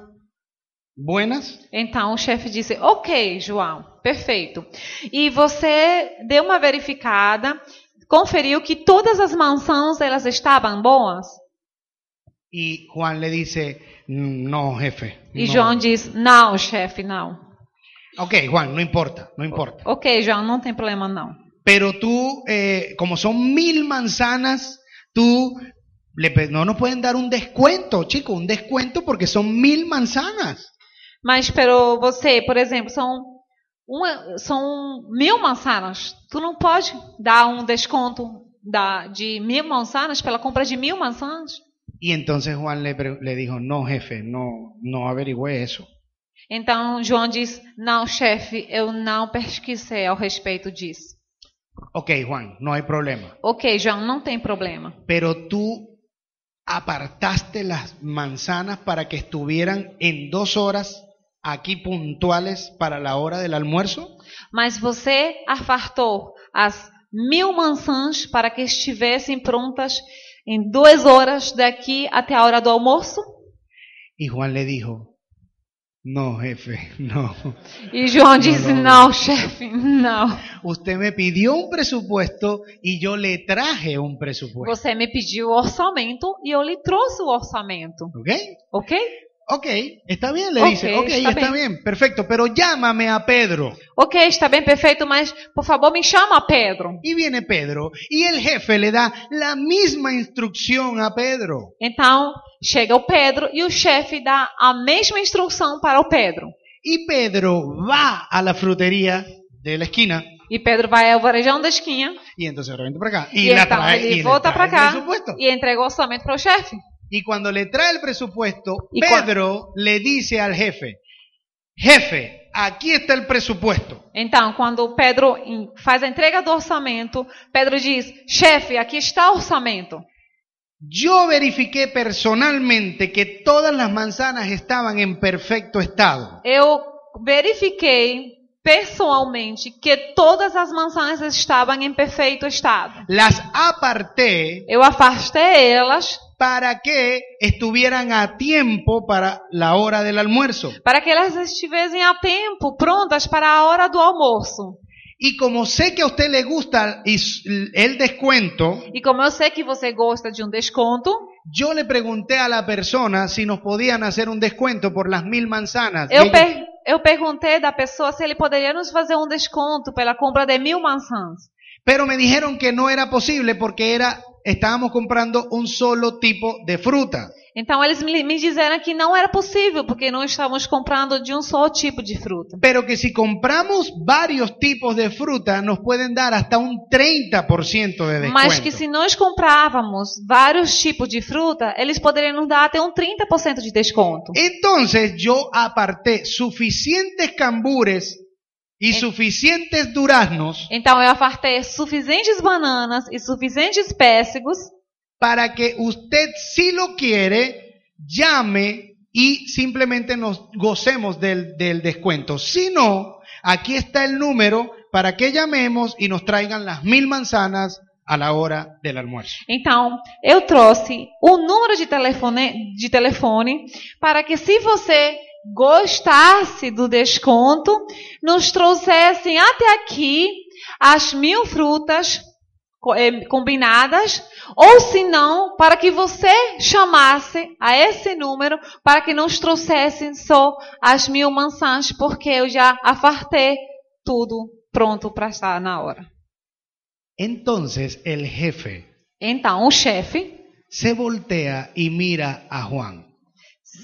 buenas? Então o chefe disse: Ok, João, perfeito. E você deu uma verificada, conferiu que todas as maçãs elas estavam boas? Y Juan le dice, no, jefe. E no". João diz: Não, chefe, não. Ok, Juan, no importa, no importa. Ok, João, não tem problema não. Pero tú, eh, como son mil manzanas, tú le, no nos pueden dar un descuento, chico, un descuento porque son mil manzanas. Mas pero você, por exemplo, são uma, são mil manzanas. Tu não pode dar um desconto da, de mil manzanas pela compra de mil manzanas? Y entonces Juan le, le dijo, no, jefe, no, no averigüé eso. Então João diz: Não, chefe, eu não pesquisei ao respeito disso. Ok, Juan, no hay problema. Ok, João, não tem problema. Pero tú apartaste las manzanas para que estuvieran en dos horas aquí puntuales para la hora del almuerzo. Mas você afartou as mil maçãs para que estivessem prontas em duas horas daqui até a hora do almoço? Y Juan le dijo, no, jefe, no. E João disse: não. Não, chefe, não. Usted me pidió un presupuesto y yo le traje un presupuesto. Você me pediu o orçamento e eu lhe trouxe o orçamento. ¿Ok? Ok? Ok, está bien, le Ok, dice. Ok, está está, bien. bien. perfecto, pero llámame a Pedro. Ok, está bem perfeito, mas por favor me chama Pedro. Y viene Pedro y el jefe le da la misma instrucción a Pedro. Então chega o Pedro e o chefe dá a mesma instrução para o Pedro. Y Pedro va a la frutería de la esquina E Pedro vai ao varejão da esquina y entonces vente para acá. Y, e la então trae, ele volta para cá e entrega o orçamento para o chefe. Y cuando le trae el presupuesto, Y Pedro le dice al jefe, jefe, aquí está el presupuesto. Então, quando o Pedro faz a entrega do orçamento, Pedro diz: chefe, aqui está o orçamento. Yo verifiqué personalmente que todas las manzanas estaban en perfecto estado. Eu verifiquei pessoalmente que todas as maçãs estavam em perfeito estado. Las aparté Eu afastei elas para que estuvieran a tiempo para la hora del almuerzo. para que elas estivessem a tempo, prontas para a hora do almoço. Y como sé que a usted le gusta el descuento, E como eu sei que você gosta de um desconto, yo le pregunté a la persona si nos podían hacer un descuento por las mil manzanas. Eu, per- eu perguntei da pessoa se ele poderia nos fazer um desconto pela compra de mil maçãs. Pero me dijeron que no era posible porque era, estábamos comprando un solo tipo de fruta. Então eles me, me disseram que não era possível, porque não estávamos comprando de um só tipo de fruta. Pero que si compramos varios tipos de fruta nos pueden dar hasta un 30% de descuento. Mas que se nós comprávamos vários tipos de fruta, eles poderiam nos dar até um 30% de desconto. Entonces yo aparté suficientes cambures y suficientes duraznos Então eu afartei suficientes bananas e suficientes pêssegos para que usted, si lo quiere, llame y simplemente nos gocemos del, del descuento. Si no, aquí está el número para que llamemos y nos traigan las mil manzanas a la hora del almuerzo. Então, eu trouxe o número de telefone, de telefone para que, se você gostasse do desconto, nos trouxessem até aqui as mil frutas eh, combinadas, ou se não, para que você chamasse a esse número para que nos trouxessem só as mil maçãs, porque eu já afartei tudo pronto para estar na hora. Entonces el jefe Então, o chefe se voltea y mira a Juan.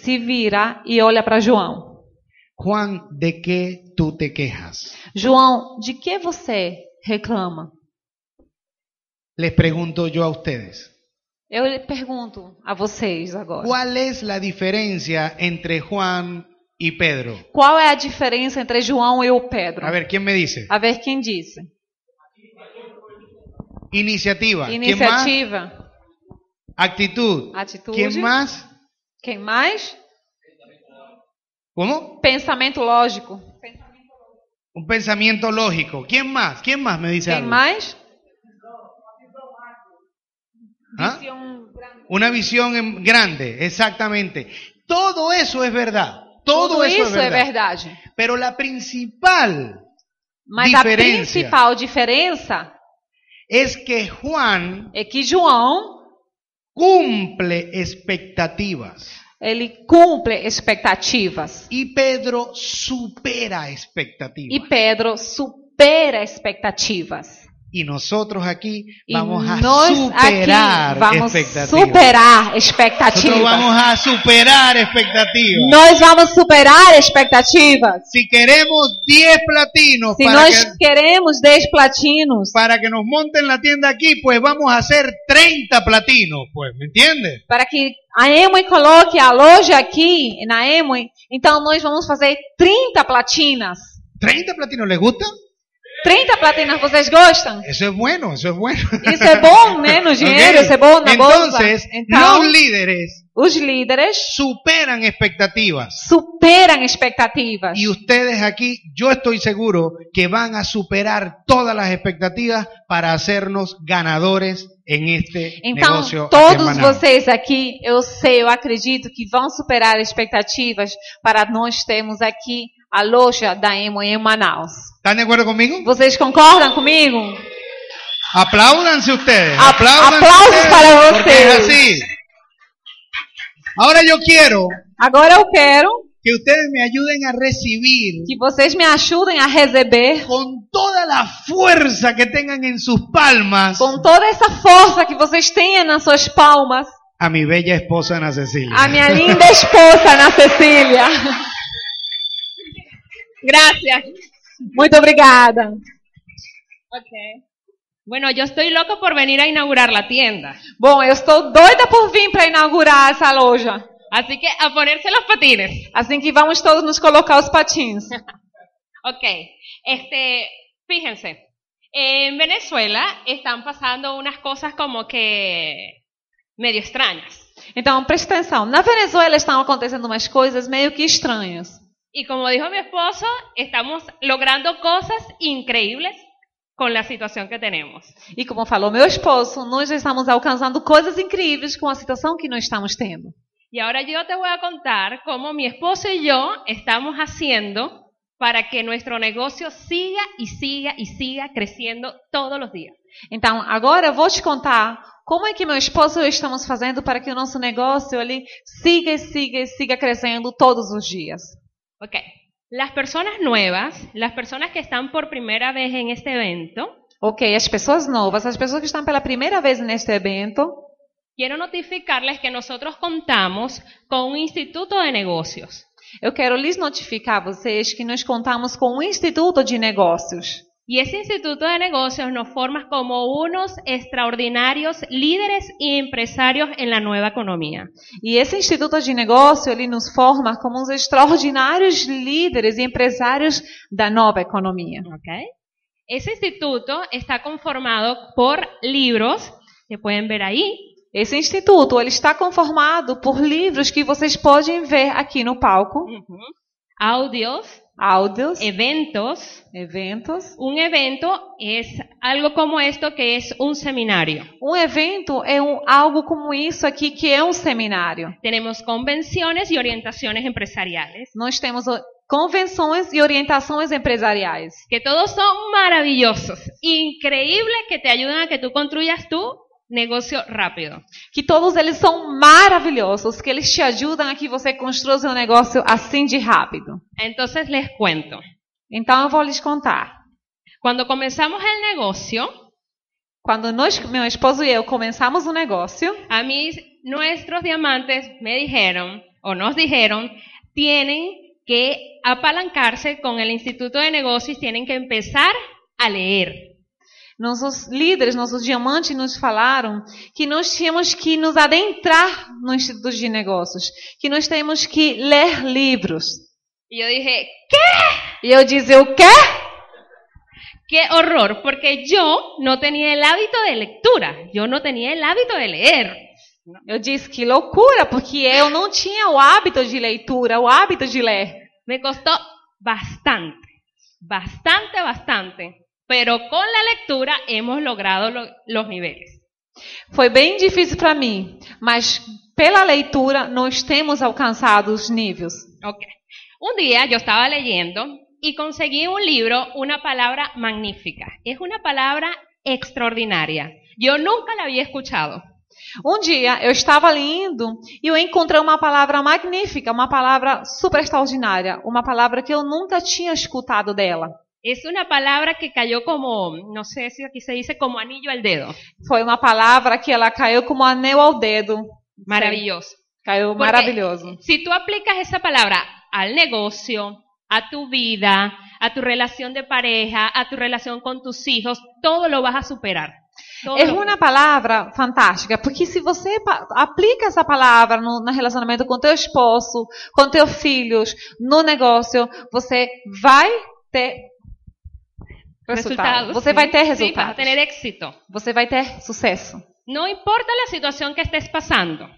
Se vira e olha para João. Juan, ¿de qué tú te quejas? João, de que você reclama? Les pregunto yo a ustedes. Eu lhe pergunto a vocês agora. ¿Cuál es la diferencia entre Juan y Pedro? Qual é a diferença entre João e o Pedro? A ver, ¿quién me dice? A ver quem disse. Iniciativa. ¿Quién más? Iniciativa, Actitud. atitude. ¿Quién más? Quem mais? ¿Cómo? Pensamento lógico. Un pensamiento lógico. ¿Quién más? ¿Quién más me dice Quem algo? mais? ¿Ah? Visão grande. Una visión en- grande, exactamente. Todo eso es verdad. Todo, Tudo isso é verdad. verdade. Pero la principal Mas a Diferença. principal diferença es que Juan é que João, cumple expectativas ele cumpre expectativas. y Pedro supera E expectativas. Pedro supera expectativas. Y nosotros aquí vamos a nós superar vamos expectativas. superar Nosotros expectativas. vamos a superar expectativas. Nós vamos superar expectativas. Si queremos 10 platinos Se para nós que, queremos 10 platinos para que nos monten la tienda aquí, pues vamos a hacer 30 platinos, pues, ¿me entiendes? para que a Emoi coloque a loja aqui na Emoi, então nós vamos fazer 30 platinas. ¿30 platinos les gusta? 30 platinas, vocês gostam? Eso es bueno, eso es bueno. Isso é bom, né? No dinheiro, Ok. isso é bom na bolsa. Entonces, Então, los líderes os líderes superan expectativas. superam expectativas. Y ustedes aquí, yo estoy seguro que van a superar todas las expectativas para hacernos ganadores en este Então, negocio. aquí en todos Manaus. vocês aqui, eu sei, eu acredito que vão superar expectativas para nós termos aqui a loja da Emo em Manaus. ¿Están de acuerdo conmigo? Vocês concordam comigo? Apláudanse ustedes. A- apláudanse aplausos ustedes, para ustedes. así. Ahora yo quiero Agora eu quero que ustedes me ayuden a recibir que vocês me ajudem a receber con toda la fuerza que tengan en sus palmas com toda essa força que vocês tenham nas suas palmas a mi bella esposa Ana Cecilia. a minha linda esposa, Ana Cecília. Gracias. Muito obrigada. Okay. Bueno, yo estoy loco por venir a inaugurar la tienda. Bom, eu estou doida por vir para inaugurar essa loja. Así que a ponerse los patines. Assim que vamos todos nos colocar os patins. Ok. Este, fíjense. En Venezuela están pasando unas cosas como que medio extrañas. Então, presta atenção. Na Venezuela estão acontecendo umas coisas meio que estranhas. Y como dijo mi esposo, estamos logrando cosas increíbles con la situación que tenemos. E como falou meu esposo, nós estamos alcançando coisas incríveis com a situação que nós estamos tendo. Y ahora yo te voy a contar cómo mi esposo y yo estamos haciendo para que nuestro negocio siga y siga y siga creciendo todos los días. Então, agora eu vou te contar como é que meu esposo e eu estamos fazendo para que o nosso negócio ali siga e siga e siga crescendo todos os dias. Ok. Las personas nuevas, las personas que están por primera vez en este evento, Ok, as pessoas novas, as pessoas que estão pela primeira vez neste evento, quiero notificarles que nosotros contamos con un instituto de negocios. eu quero lhes notificar a vocês que nós contamos com um instituto de negócios. Y ese instituto de negocios nos forma como unos extraordinarios líderes y empresarios en la nueva economía. E esse instituto de negócio ele nos forma como uns extraordinários líderes e empresários da nova economia. ¿ok? Ese instituto está conformado por libros que pueden ver ahí, Esse instituto ele está conformado por livros que vocês podem ver aqui no palco, áudios, eventos. eventos. Un evento es algo como esto que es un seminario. Um evento é um, algo como isso aqui que é um seminário. Tenemos convenciones y orientaciones empresariales, Nós temos o- convenções e orientações empresariais. que todos son maravillosos, increíbles, que te ayudan a que tú construyas tu negocio rápido. Que todos eles são maravilhosos, que eles te ajudam a que você construa seu negócio assim de rápido. Entonces les cuento. Então eu vou lhes contar. Cuando comenzamos el negocio, Quando nós, meu esposo e eu começamos o negócio, a mí nuestros diamantes me dijeron, o nos dijeron, tienen que apalancarse con el Instituto de Negocios, tienen que empezar a leer. Nossos líderes, nossos diamantes nos falaram que nós tínhamos que nos adentrar no Instituto de Negócios, que nós temos que ler livros. Y yo dije, E eu dizia, o quê? qué horror, porque yo no tenía el hábito de lectura, yo no tenía el hábito de leer. Eu disse que loucura, porque eu não tinha o hábito de leitura, o hábito de ler. Me costó bastante, bastante, bastante. Pero con la lectura hemos logrado lo- los niveles. Foi bem difícil para mim, mas pela leitura nós temos alcançado os níveis. Ok. Un día yo estaba leyendo y conseguí un libro, una palabra magnífica. Es una palabra extraordinaria. Yo nunca la había escuchado. Um dia eu estava lendo e eu encontrei uma palavra magnífica, uma palavra super extraordinária, uma palavra que eu nunca tinha escutado dela. Es una palabra que cayó como, no sé si aquí se dice como anillo al dedo. Foi uma palavra que ela caiu como anel ao dedo. Maravilloso. Caiu Porque maravilhoso. Si tú aplicas esa palabra al negocio, a tu vida, a tu relación de pareja, a tu relación con tus hijos, todo lo vas a superar. Todo É uma palavra fantástica, porque se você aplica essa palavra no, no relacionamento com teu esposo, com teus filhos, no negócio, você vai ter resultado. Você sí. vai ter Sí, a éxito. Você vai ter sucesso. No importa la situación que estés pasando.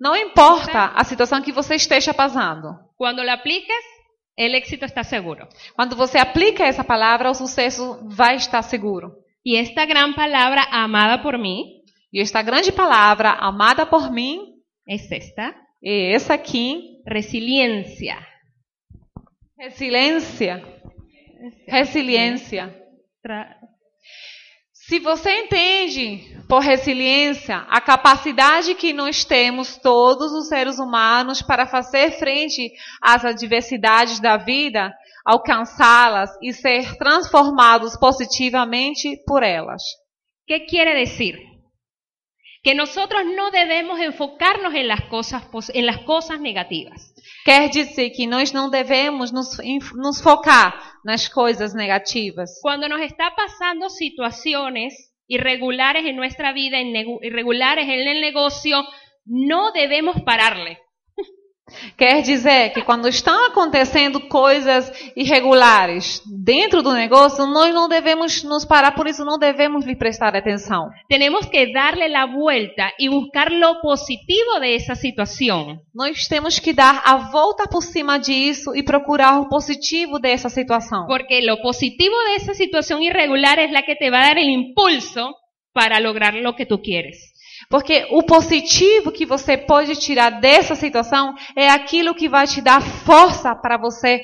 Não importa a situação que você esteja passando. Cuando lo apliques, el éxito está seguro. Quando você aplica essa palavra, o sucesso vai estar seguro. Y esta gran palabra amada por mí E esta grande palavra, amada por mim, es esta, é essa aqui, resiliencia. resiliência. Resiliência. Se você entende por resiliência a capacidade que nós temos, todos os seres humanos, para fazer frente às adversidades da vida, alcançá-las e ser transformados positivamente por elas. ¿Qué quiere decir? Que nosotros no debemos enfocarnos en las cosas, en las cosas negativas. Quer dizer que nós não devemos nos, nos focar nas coisas negativas. Cuando nos está pasando situaciones irregulares en nuestra vida, irregulares en el negocio, no debemos pararle. Quer dizer que quando estão acontecendo coisas irregulares dentro do negócio, nós não devemos nos parar, por isso não devemos lhe prestar atenção. Tenemos que darle la vuelta y buscar lo positivo de esa situación. Nós temos que dar a volta por cima disso e procurar o positivo dessa situação. Porque lo positivo de esa situación irregular es la que te va a dar el impulso para lograr lo que tú quieres. Porque o positivo que você pode tirar dessa situação é aquilo que vai te dar força para você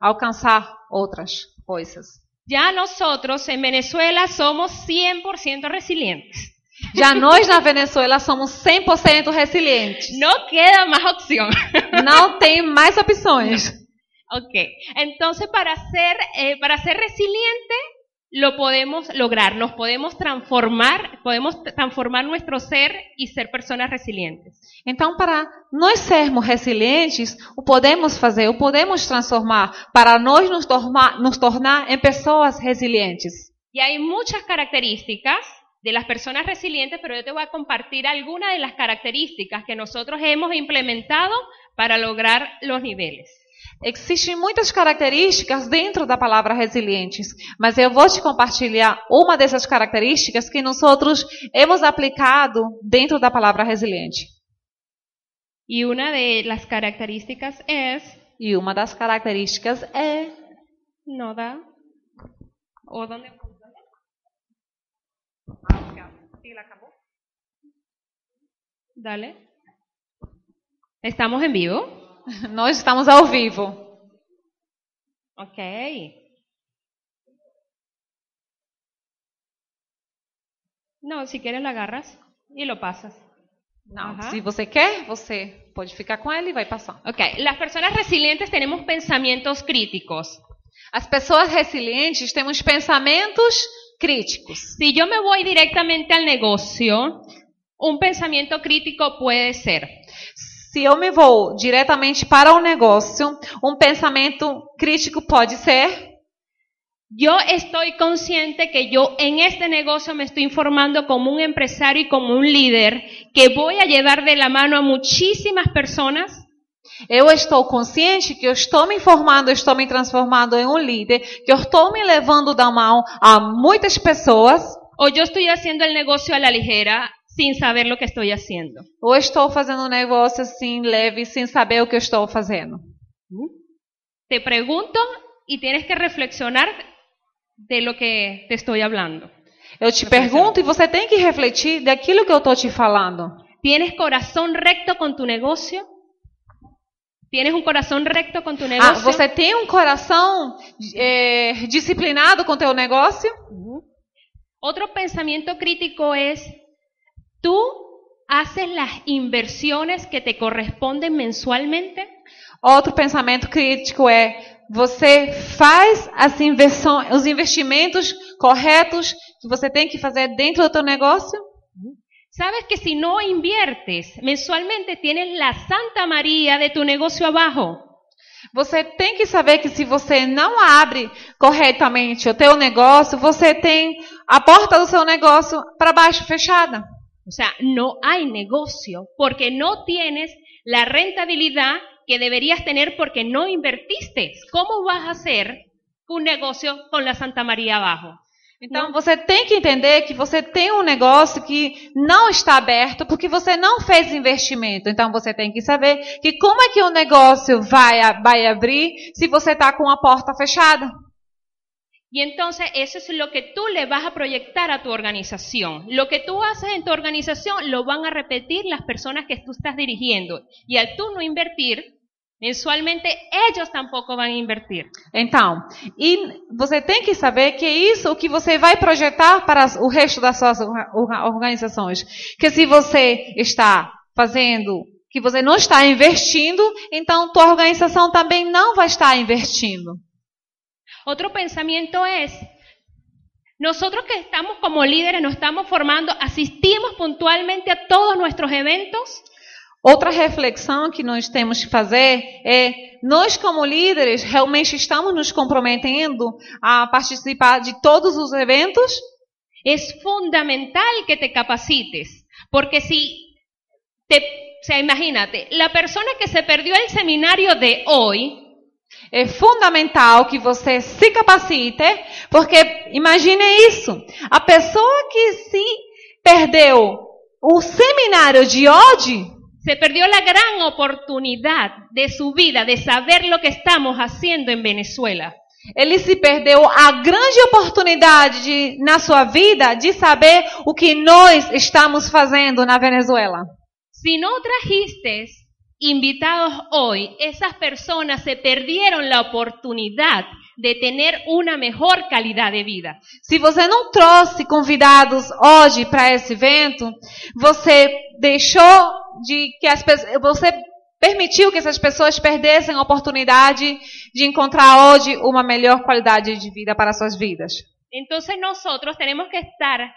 alcançar outras coisas. Ya nosotros en Venezuela somos 100% resilientes. Já nós na Venezuela somos 100% resilientes. No queda más opción. Não tem mais opções. ok, entonces para ser, eh, para ser resiliente lo podemos lograr, nos podemos transformar, podemos transformar nuestro ser y ser personas resilientes. Então, para nós sermos resilientes, o podemos fazer, o podemos transformar, para nós nos tornar, nos tornar em pessoas resilientes. Y hay muchas características de las personas resilientes, pero yo te voy a compartir algunas de las características que nosotros hemos implementado para lograr los niveles. Existem muitas características dentro da palavra resilientes, mas eu vou te compartilhar uma dessas características que nós outros hemos aplicado dentro da palavra resiliente. Y una de las características es, E uma das características é no da, o dónde, Dale. ¿Estamos en vivo? nós estamos ao vivo. Ok. No, si quieres la agarras y lo pasas. Não, Aham. se você quer, você pode ficar com ela e vai passar. Ok, las personas resilientes tenemos pensamientos críticos. As pessoas resilientes temos pensamentos críticos. Si yo me voy directamente al negocio, un pensamiento crítico puede ser, Se eu me vou diretamente para o negócio, um pensamento crítico pode ser: yo estoy consciente que yo en este negocio me estoy informando como un empresario y como un líder, que voy a llevar de la mano a muchísimas personas. Eu estou consciente que eu estou me informando, eu estou me transformando em um líder, que eu estou me levando da mão a muitas pessoas, o yo estoy haciendo el negocio a la ligera sin saber lo que estoy haciendo. ou estou fazendo um negócio assim leve, sem saber o que estou fazendo. te pregunto y tienes que reflexionar de lo que te estoy hablando. Eu te pergunto e você tem que refletir daquilo que eu estou te falando. ¿Tienes corazón recto con tu negocio? ¿Tienes un corazón recto con tu Ah, negocio? você tem um coração é, disciplinado com teu negócio? Otro pensamiento crítico es, ¿tú haces las inversiones que te corresponden mensualmente? Outro pensamento crítico é você faz as inversões, os investimentos corretos que você tem que fazer dentro do teu negócio? ¿Sabes que si no inviertes mensualmente tienes la Santa María de tu negocio abajo? Você tem que saber que se você não abre corretamente o teu negócio, você tem a porta do seu negócio para baixo fechada. O sea, no hay negocio porque no tienes la rentabilidad que deberías tener porque no invertiste. ¿Cómo vas a hacer un negocio con la Santa María abajo? Então você tem que entender que você tem um negócio que não está aberto porque você não fez investimento. Então você tem que saber que como é que o negócio vai, a- vai abrir se você está com a porta fechada. Y entonces eso es lo que tú le vas a proyectar a tu organización. Lo que tú haces en tu organización lo van a repetir las personas que tú estás dirigiendo. Y al tú no invertir, mensualmente ellos tampoco van a invertir. Então, e você tem que saber que isso o que você vai projetar para o resto das suas orga- orga- organizações. Que se você está fazendo, que você não está investindo, então tua organização também não vai estar investindo. Otro pensamiento es, nosotros que estamos como líderes, nos estamos formando, asistimos puntualmente a todos nuestros eventos. Outra reflexão que nós temos que fazer é nós como líderes realmente estamos nos comprometendo a participar de todos os eventos? Es fundamental que te capacites, porque si te, o sea, imagínate, la persona que se perdió el seminario de hoy, É fundamental que você se capacite, porque imagine isso. A pessoa que se perdeu o seminário de hoje, se perdió la gran oportunidad de su vida de saber lo que estamos haciendo en Venezuela. ele se perdeu a grande oportunidade de, na sua vida de saber o que nós estamos fazendo na Venezuela. Si no trajiste invitados hoy, esas personas se perdieron la oportunidad de tener una mejor calidad de vida. Se você não trouxe convidados hoje para esse evento, você deixou de que as pessoas, você permitiu que essas pessoas perdessem a oportunidade de encontrar hoje uma melhor qualidade de vida para suas vidas. Entonces nosotros tenemos que estar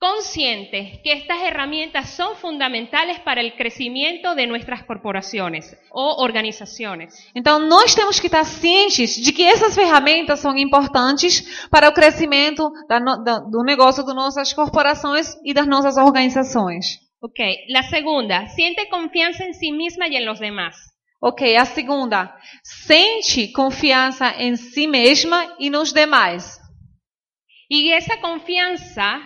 conscientes que estas herramientas son fundamentales para el crecimiento de nuestras corporaciones o organizaciones. Então nós temos que estar cientes de que essas ferramentas são importantes para o crescimento da da- do negócio das nossas corporações e das nossas organizações. Ok, la segunda, siente confianza en sí misma y en los demás. Ok, a segunda, sente confiança em si mesma e nos demais. Y esa confianza,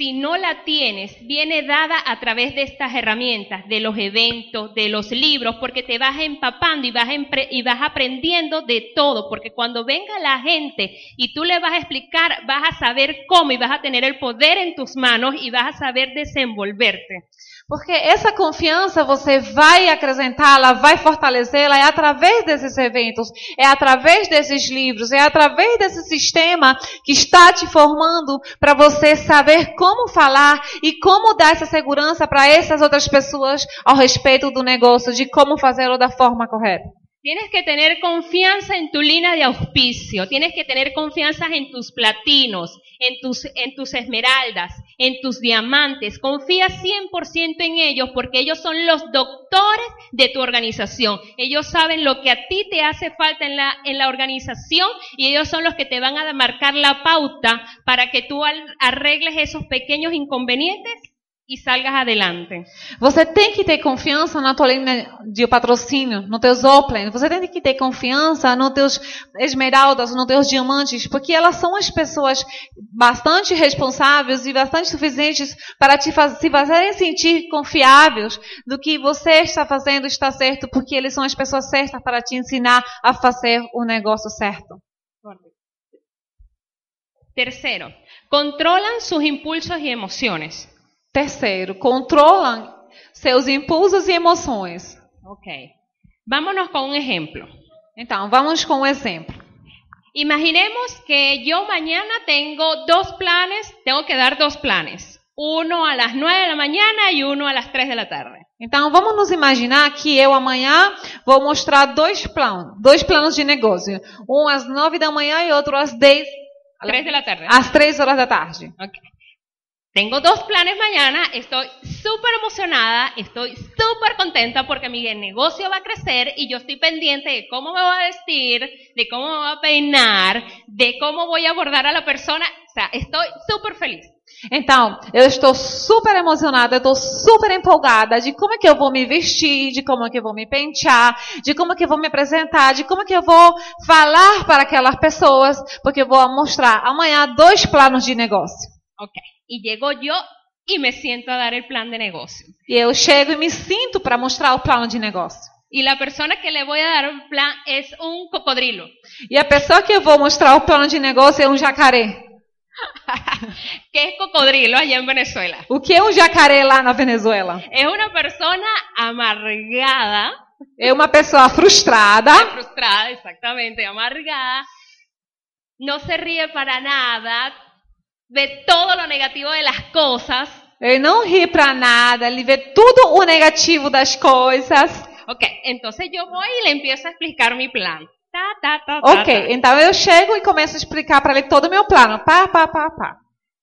si no la tienes, viene dada a través de estas herramientas, de los eventos, de los libros, porque te vas empapando y vas, y vas aprendiendo de todo, porque cuando venga la gente y tú le vas a explicar, vas a saber cómo y vas a tener el poder en tus manos y vas a saber desenvolverte. Porque essa confiança você vai acrescentá-la, vai fortalecê-la é através desses eventos, é através desses livros, é através desse sistema que está te formando para você saber como falar e como dar essa segurança para essas outras pessoas ao respeito do negócio, de como fazê-lo da forma correta. Tienes que tener confianza en tu línea de auspicio, tienes que tener confianza en tus platinos, en tus, en tus esmeraldas, en tus diamantes. Confía 100% en ellos porque ellos son los doctores de tu organización. Ellos saben lo que a ti te hace falta en la, en la organización y ellos son los que te van a marcar la pauta para que tú arregles esos pequeños inconvenientes y salgas adelante. Você tem que ter confiança na tua linha de patrocínio, no teus Open. Você tem que ter confiança nos teus esmeraldas, nos teus diamantes, porque elas são as pessoas bastante responsáveis e bastante suficientes para te faz, se fazerem sentir confiáveis do que você está fazendo está certo, porque eles são as pessoas certas para te ensinar a fazer o negócio certo. Tercero, controlan sus impulsos y emociones. Terceiro, controlam seus impulsos e emoções. Ok. Vámonos con un ejemplo. Então, vamos com um exemplo. Imaginemos que yo mañana tengo dos planes, tengo que dar dos planes. Uno a las 9 de la mañana y uno a las 3 de la tarde. Então, vamos nos imaginar que eu amanhã vou mostrar dois planos, dois planos de negócio. Um às nove da manhã e outro às dez, 3 de la tarde. às três horas da tarde. Ok. Tengo dos planes mañana, estoy súper emocionada, estoy súper contenta porque mi negocio va a crecer y yo estoy pendiente de cómo me voy a vestir, de cómo me voy a peinar, de cómo voy a abordar a la persona. O sea, estoy súper feliz. Então, eu estou super emocionada, eu estou super empolgada de como é que eu vou me vestir, de como é que eu vou me pentear, de como é que eu vou me apresentar, de como é que eu vou falar para aquelas pessoas, porque eu vou mostrar amanhã dois planos de negócio. Ok. Y llego yo y me siento a dar el plan de negocio. E eu chego e me sinto para mostrar o plano de negócio. Y la persona que le voy a dar un plan es un cocodrilo. E a pessoa que eu vou mostrar o plano de negócio é um jacaré. ¿Qué es cocodrilo allá en Venezuela? O que é um jacaré lá na Venezuela? Es una persona amargada, É uma pessoa frustrada, frustrada, exactamente, amargada, no se ríe para nada, ve todo lo negativo de las cosas. ele não ri pra nada, ele vê tudo o negativo das coisas. Ok, entonces yo voy y le empiezo a explicar mi plan. Ta, ta, ta, ta, Ok, ta. então eu chego e começo a explicar para ele todo o meu plano. Pá, pá, pá, pá.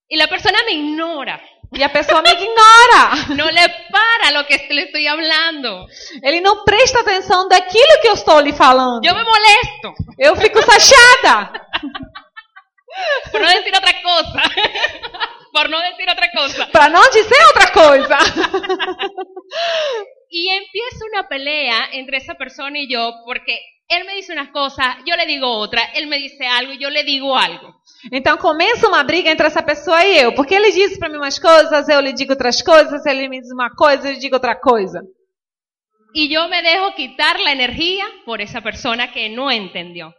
Y la persona me ignora, E a pessoa me ignora. no le para lo que le estoy hablando. Ele não presta atenção daquilo que eu estou lhe falando. Yo me molesto, Eu fico chateada. por no decir otra cosa. por no decir otra cosa. Para não dizer outra coisa. Y empieza una pelea entre esa persona y yo porque él me dice unas cosas, yo le digo otra, él me dice algo y yo le digo algo. Então começa uma briga entre essa pessoa e eu. Porque ele diz para mim umas coisas, eu lhe digo outras coisas, ele me diz uma coisa, eu lhe digo outra coisa. Y yo me dejo quitar la energía por esa persona que no entendió.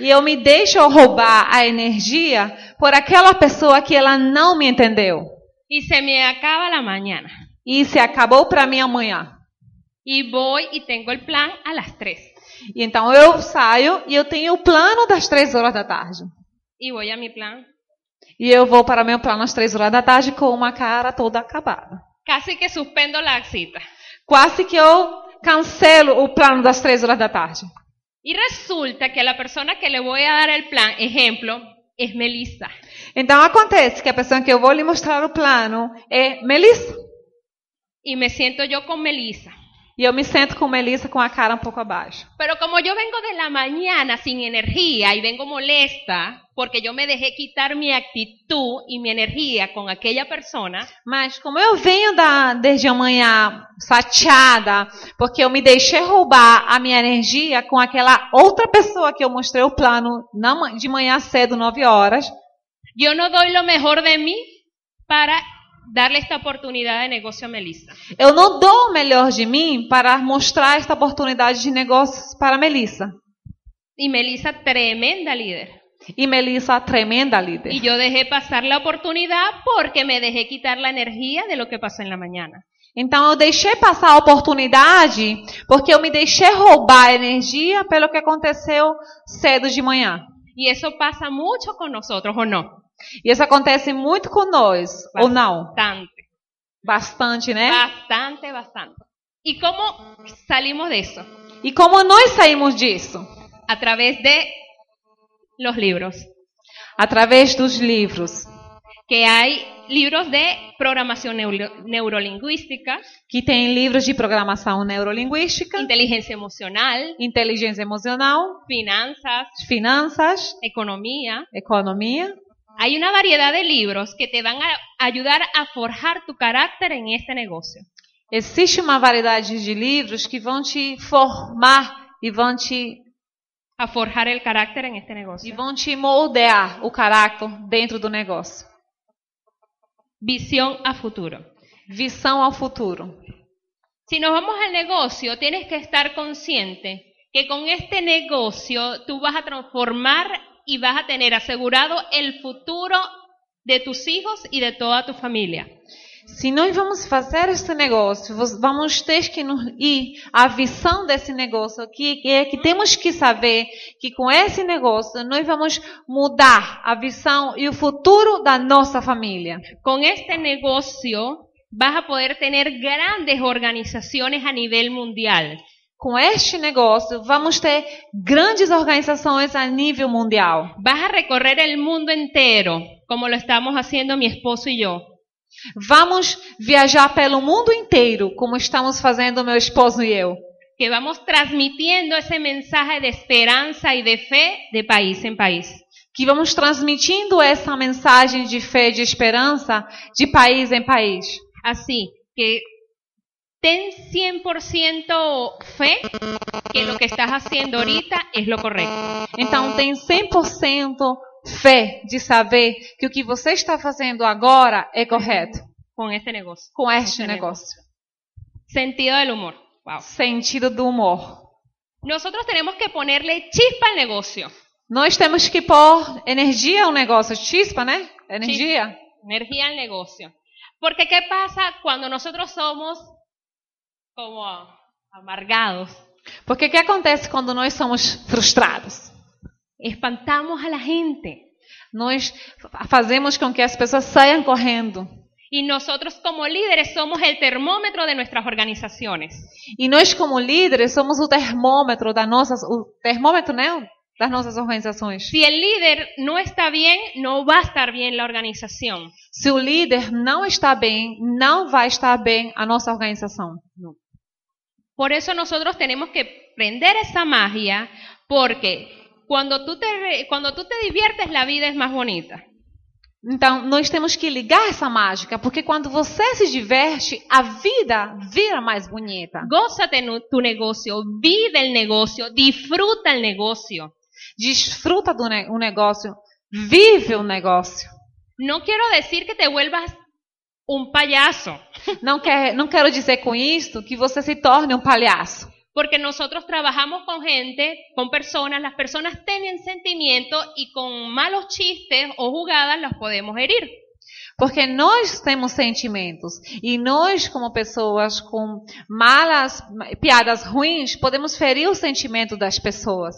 E eu me deixo roubar a energia por aquela pessoa que ela não me entendeu. Y se me acaba la mañana. E se acabou para mim amanhã. Y voy y tengo el plan a las 3. E então eu saio e eu tenho o plano das três horas da tarde. Y voy a mi plan. E eu vou para meu plano às três horas da tarde com uma cara toda acabada. Casi que suspendo la cita. Quase que eu cancelo o plano das três horas da tarde. Y resulta que la persona que le voy a dar el plan, ejemplo, es Melissa. Então acontece que a pessoa que eu vou lhe mostrar o plano é Melissa. Y me siento yo con Melissa. E eu me sento com Melissa com a cara um pouco abaixo. Pero como yo vengo de la mañana sin energía y vengo molesta porque yo me dejé quitar mi actitud y mi energía con aquella persona, Mas como eu venho da, desde amanhã chateada, porque eu me deixei roubar a minha energia com aquela outra pessoa que eu mostrei o plano na de manhã cedo, 9 horas, yo no doy lo mejor de mí para darle esta oportunidad de negocio a Melissa. eu não dou o melhor de mim para mostrar esta oportunidade de negócios para Melissa. Y Melissa, tremenda líder. E Melissa, tremenda líder. Y yo dejé pasar la oportunidad porque me dejé quitar la energía de lo que pasó en la mañana. Então eu deixei passar a oportunidade porque eu me deixei roubar a energia pelo que aconteceu cedo de manhã. Y eso pasa mucho con nosotros, ¿o no? E isso acontece muito com nós, ou não? Bastante. Bastante, né? Bastante, bastante. ¿Y cómo salimos de eso? E como nós saímos disso? A través de los libros. Através dos livros. Que hay libros de programación neuro- neurolingüística, Que tem livros de programação neurolinguística, inteligencia emocional, inteligência emocional, finanzas, finanças, economía. economia. Hay una variedad de libros que te van a ayudar a forjar tu carácter en este negocio. Existe uma variedade de livros que vão te formar e vão te, A forjar el carácter en este e negocio. vão te moldear o caráter dentro do negócio. Visión a futuro. Visão ao futuro. Si nos vamos al negocio, tienes que estar consciente que con este negocio tú vas a transformar y vas a tener asegurado el futuro de tus hijos y de toda tu familia. Se nós vamos fazer esse negócio, vamos ter que nos ir à visão desse negócio aqui, que é que temos que saber que com esse negócio nós vamos mudar a visão e o futuro da nossa família. Con este negocio vas a poder tener grandes organizaciones a nivel mundial. Com este negócio, vamos ter grandes organizações a nível mundial. Vas a recorrer el mundo entero, como lo estamos haciendo mi esposo y yo. Vamos viajar pelo mundo inteiro, como estamos fazendo meu esposo e eu. Que vamos transmitiendo ese mensaje de esperanza y de fe de país en país. Que vamos transmitindo essa mensagem de fé, de esperança, de país em país. Así que ten 100% fe que lo que estás haciendo ahorita es lo correcto. Então tem 100% fé de saber que o que você está fazendo agora é correto con este negocio. com este negócio. Sentido del humor. Wow. Sentido do humor. Nosotros tenemos que ponerle chispa al negocio. Nós temos que pôr energia ao negócio, chispa, né? Energia. Energía al negocio. Porque ¿qué pasa cuando nosotros somos como amargados? Porque o que acontece quando nós somos frustrados? Espantamos a la gente. Nós fazemos com que as pessoas saiam correndo. Y nosotros como líderes somos el termómetro de nuestras organizaciones. E nós, como líderes, somos o termômetro das nossas, o termômetro, né? Das nossas organizações. Si el líder no está bien, no va a estar bien la organización. Se o líder não está bem, não vai estar bem a nossa organização. Por eso nosotros tenemos que prender esa magia, porque cuando tú te, cuando tú te diviertes, la vida es más bonita. Então, nós temos que ligar essa mágica, porque quando você se diverte, a vida vira mais bonita. Gózate nu- tu negocio, vive el negocio, disfruta el negocio. Desfruta do ne um negócio, vive o negócio. No quiero decir que te vuelvas un payaso, Não, quer, não quero dizer com isto que você se torne um palhaço. Porque nosotros trabajamos con gente, con personas, las personas tienen sentimientos y con malos chistes o jugadas las podemos herir. Porque nós temos sentimentos. E nós, como pessoas com malas, piadas ruins, podemos ferir o sentimento das pessoas.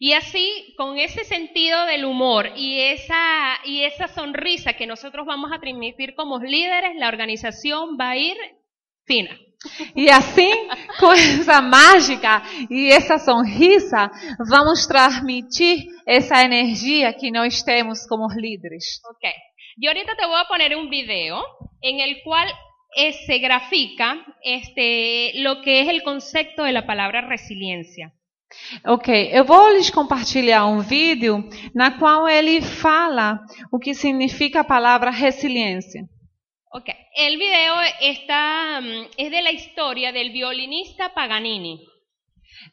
Y así, con ese sentido del humor y esa, y esa sonrisa que nosotros vamos a transmitir como líderes, la organización va a ir fina. E assim, com essa mágica e essa sorrisa, vamos transmitir essa energia que nós temos como líderes. Ok. Yo ahorita te voy a poner un video en el cual eh, se grafica este, lo que es el concepto de la palabra resiliencia. Ok, eu vou lhes compartilhar um vídeo na qual ele fala o que significa a palavra resiliência. Ok. El video está, mm, es de la historia del violinista Paganini.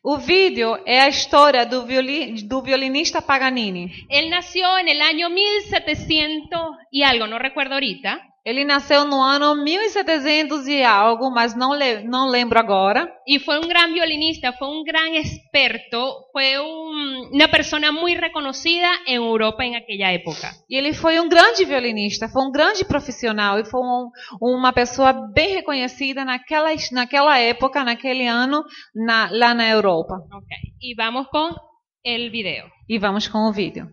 O vídeo é a história do, violi- do violinista Paganini. Él nació en el año 1700 y algo, no recuerdo ahorita. Ele nasceu no ano 1700 e algo, mas não, le- não lembro agora. Y fue un gran violinista, fue un gran experto, fue un- una persona muy reconocida en Europa en aquella época. E ele foi um grande violinista, foi um grande profissional e foi um- uma pessoa bem reconhecida naquela, naquela época, naquele ano, na- lá na Europa. Ok. Y vamos con el video. E vamos com o vídeo.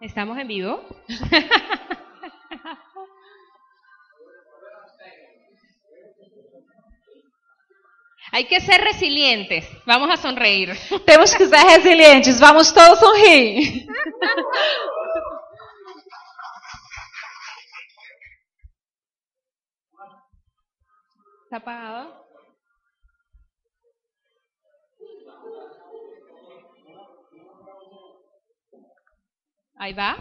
¿Estamos en vivo? Hay que ser resilientes. Vamos a sonreír. Temos que ser resilientes. Vamos todos sorrir. ¿Está apagado? Ahí va.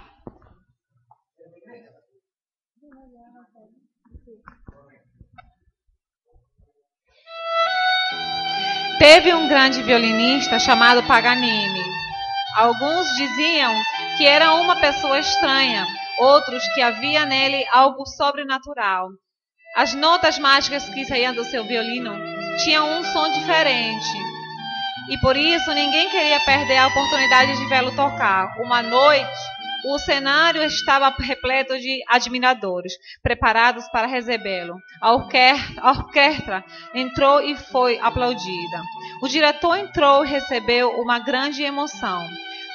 Teve um grande violinista chamado Paganini. Alguns diziam que era uma pessoa estranha, outros que havia nele algo sobrenatural. As notas mágicas que saíam do seu violino tinham um som diferente. E por isso ninguém queria perder a oportunidade de vê-lo tocar. Uma noite, o cenário estava repleto de admiradores, preparados para recebê-lo. A orquestra, entrou e foi aplaudida. O diretor entrou e recebeu uma grande emoção.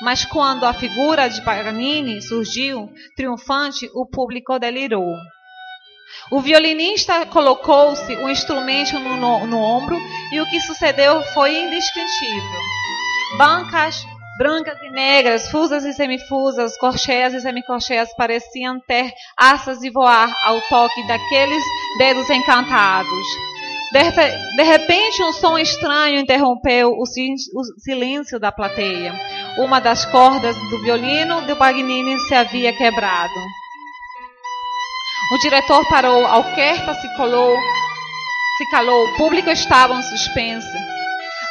Mas quando a figura de Paganini surgiu, triunfante, o público delirou. O violinista colocou-se o instrumento no, no, no ombro e o que sucedeu foi indescritível. Bancas brancas e negras, fusas e semifusas, corcheias e semicorcheias pareciam ter asas de voar ao toque daqueles dedos encantados. De, repe- de repente, um som estranho interrompeu o, sil- o silêncio da plateia. Uma das cordas do violino de Paganini se havia quebrado. O diretor parou, a orquestra se colou, se calou, o público estava em suspense.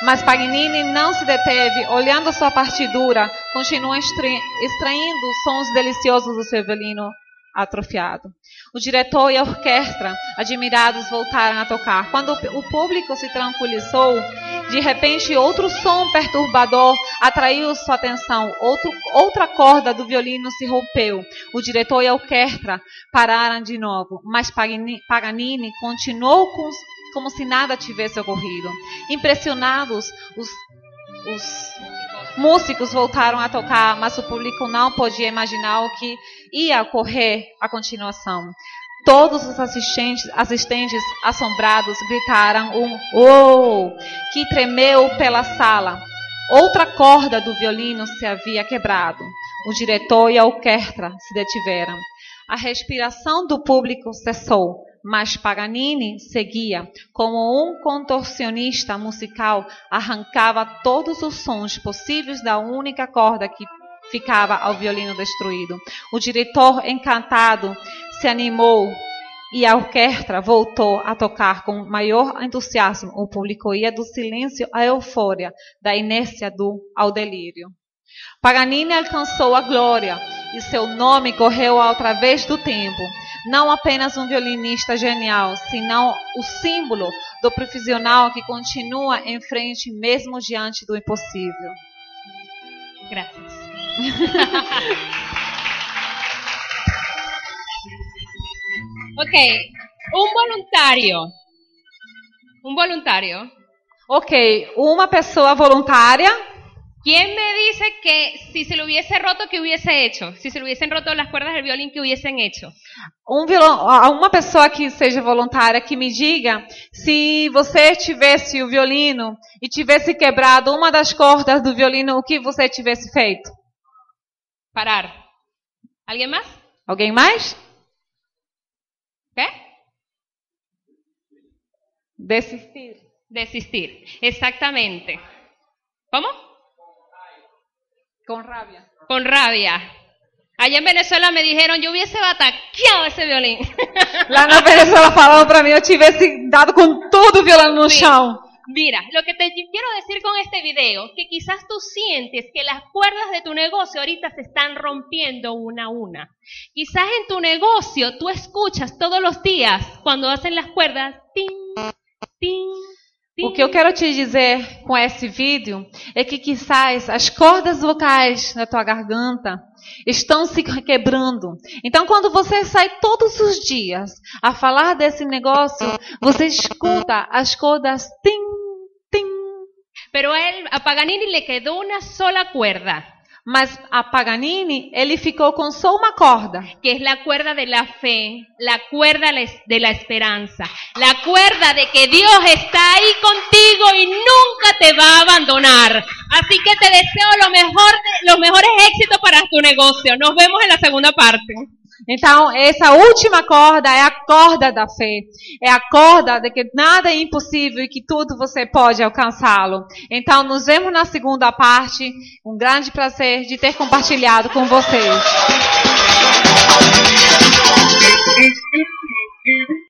Mas Paganini não se deteve, olhando sua partitura, continuou extra- extraindo sons deliciosos do seu violino atrofiado. O diretor e a orquestra, admirados, voltaram a tocar. Quando o público se tranquilizou, de repente outro som perturbador atraiu sua atenção. Outro, outra corda do violino se rompeu. O diretor e a orquestra pararam de novo, mas Pagani- Paganini continuou com, como se nada tivesse ocorrido. Impressionados, os, os músicos voltaram a tocar, mas o público não podia imaginar o que ia ocorrer a continuação. Todos os assistentes, assistentes assombrados gritaram um "Oh!" que tremeu pela sala. Outra corda do violino se havia quebrado. O diretor e a orquestra se detiveram. A respiração do público cessou, mas Paganini seguia. Como um contorcionista musical, arrancava todos os sons possíveis da única corda que ficava ao violino destruído. O diretor, encantado, se animou e a orquestra voltou a tocar com maior entusiasmo. O público ia do silêncio à eufória, da inércia do ao delírio. Paganini alcançou a glória e seu nome correu através do tempo. Não apenas um violinista genial, senão o símbolo do profissional que continua em frente mesmo diante do impossível. Gracias. ok, un voluntario. Un voluntario. Ok, uma pessoa voluntária. ¿Quién me dice que si se lo hubiese roto, qué hubiese hecho? Si se le hubiesen roto las cuerdas del violín, ¿qué hubiesen hecho? Um violão, uma pessoa que seja voluntária que me diga se você tivesse o violino e tivesse quebrado uma das cordas do violino, o que você tivesse feito? Parar. ¿Alguien más? Alguém mais? ¿Qué? Desistir. Desistir. Exactamente. ¿Cómo? Com rabia. Con rabia. Allá en Venezuela me dijeron, yo hubiese bataqueado esse violín. Lá na Venezuela falavam para mim, eu tivesse dado com todo o violão no Sim. chão. Mira, lo que te quiero decir con este video, que quizás tú sientes que las cuerdas de tu negocio ahorita se están rompiendo una a una. Quizás en tu negocio tú escuchas todos los días cuando hacen las cuerdas, ting, ting, O que eu quero te dizer com esse vídeo é que quizás as cordas vocais da tua garganta estão se quebrando. Então, quando você sai todos os dias a falar desse negócio, você escuta as cordas tim, tim. Pero él, a Paganini le quedó una sola cuerda. Mas a Paganini, ele ficou com só uma corda. que es la cuerda de la fe, la cuerda de la esperanza, la cuerda de que Dios está ahí contigo y nunca te va a abandonar. Así que te deseo los mejores éxitos para tu negocio. Nos vemos en la segunda parte. Então, essa última corda é a corda da fé. É a corda de que nada é impossível e que tudo você pode alcançá-lo. Então, nos vemos na segunda parte. Um grande prazer de ter compartilhado com vocês.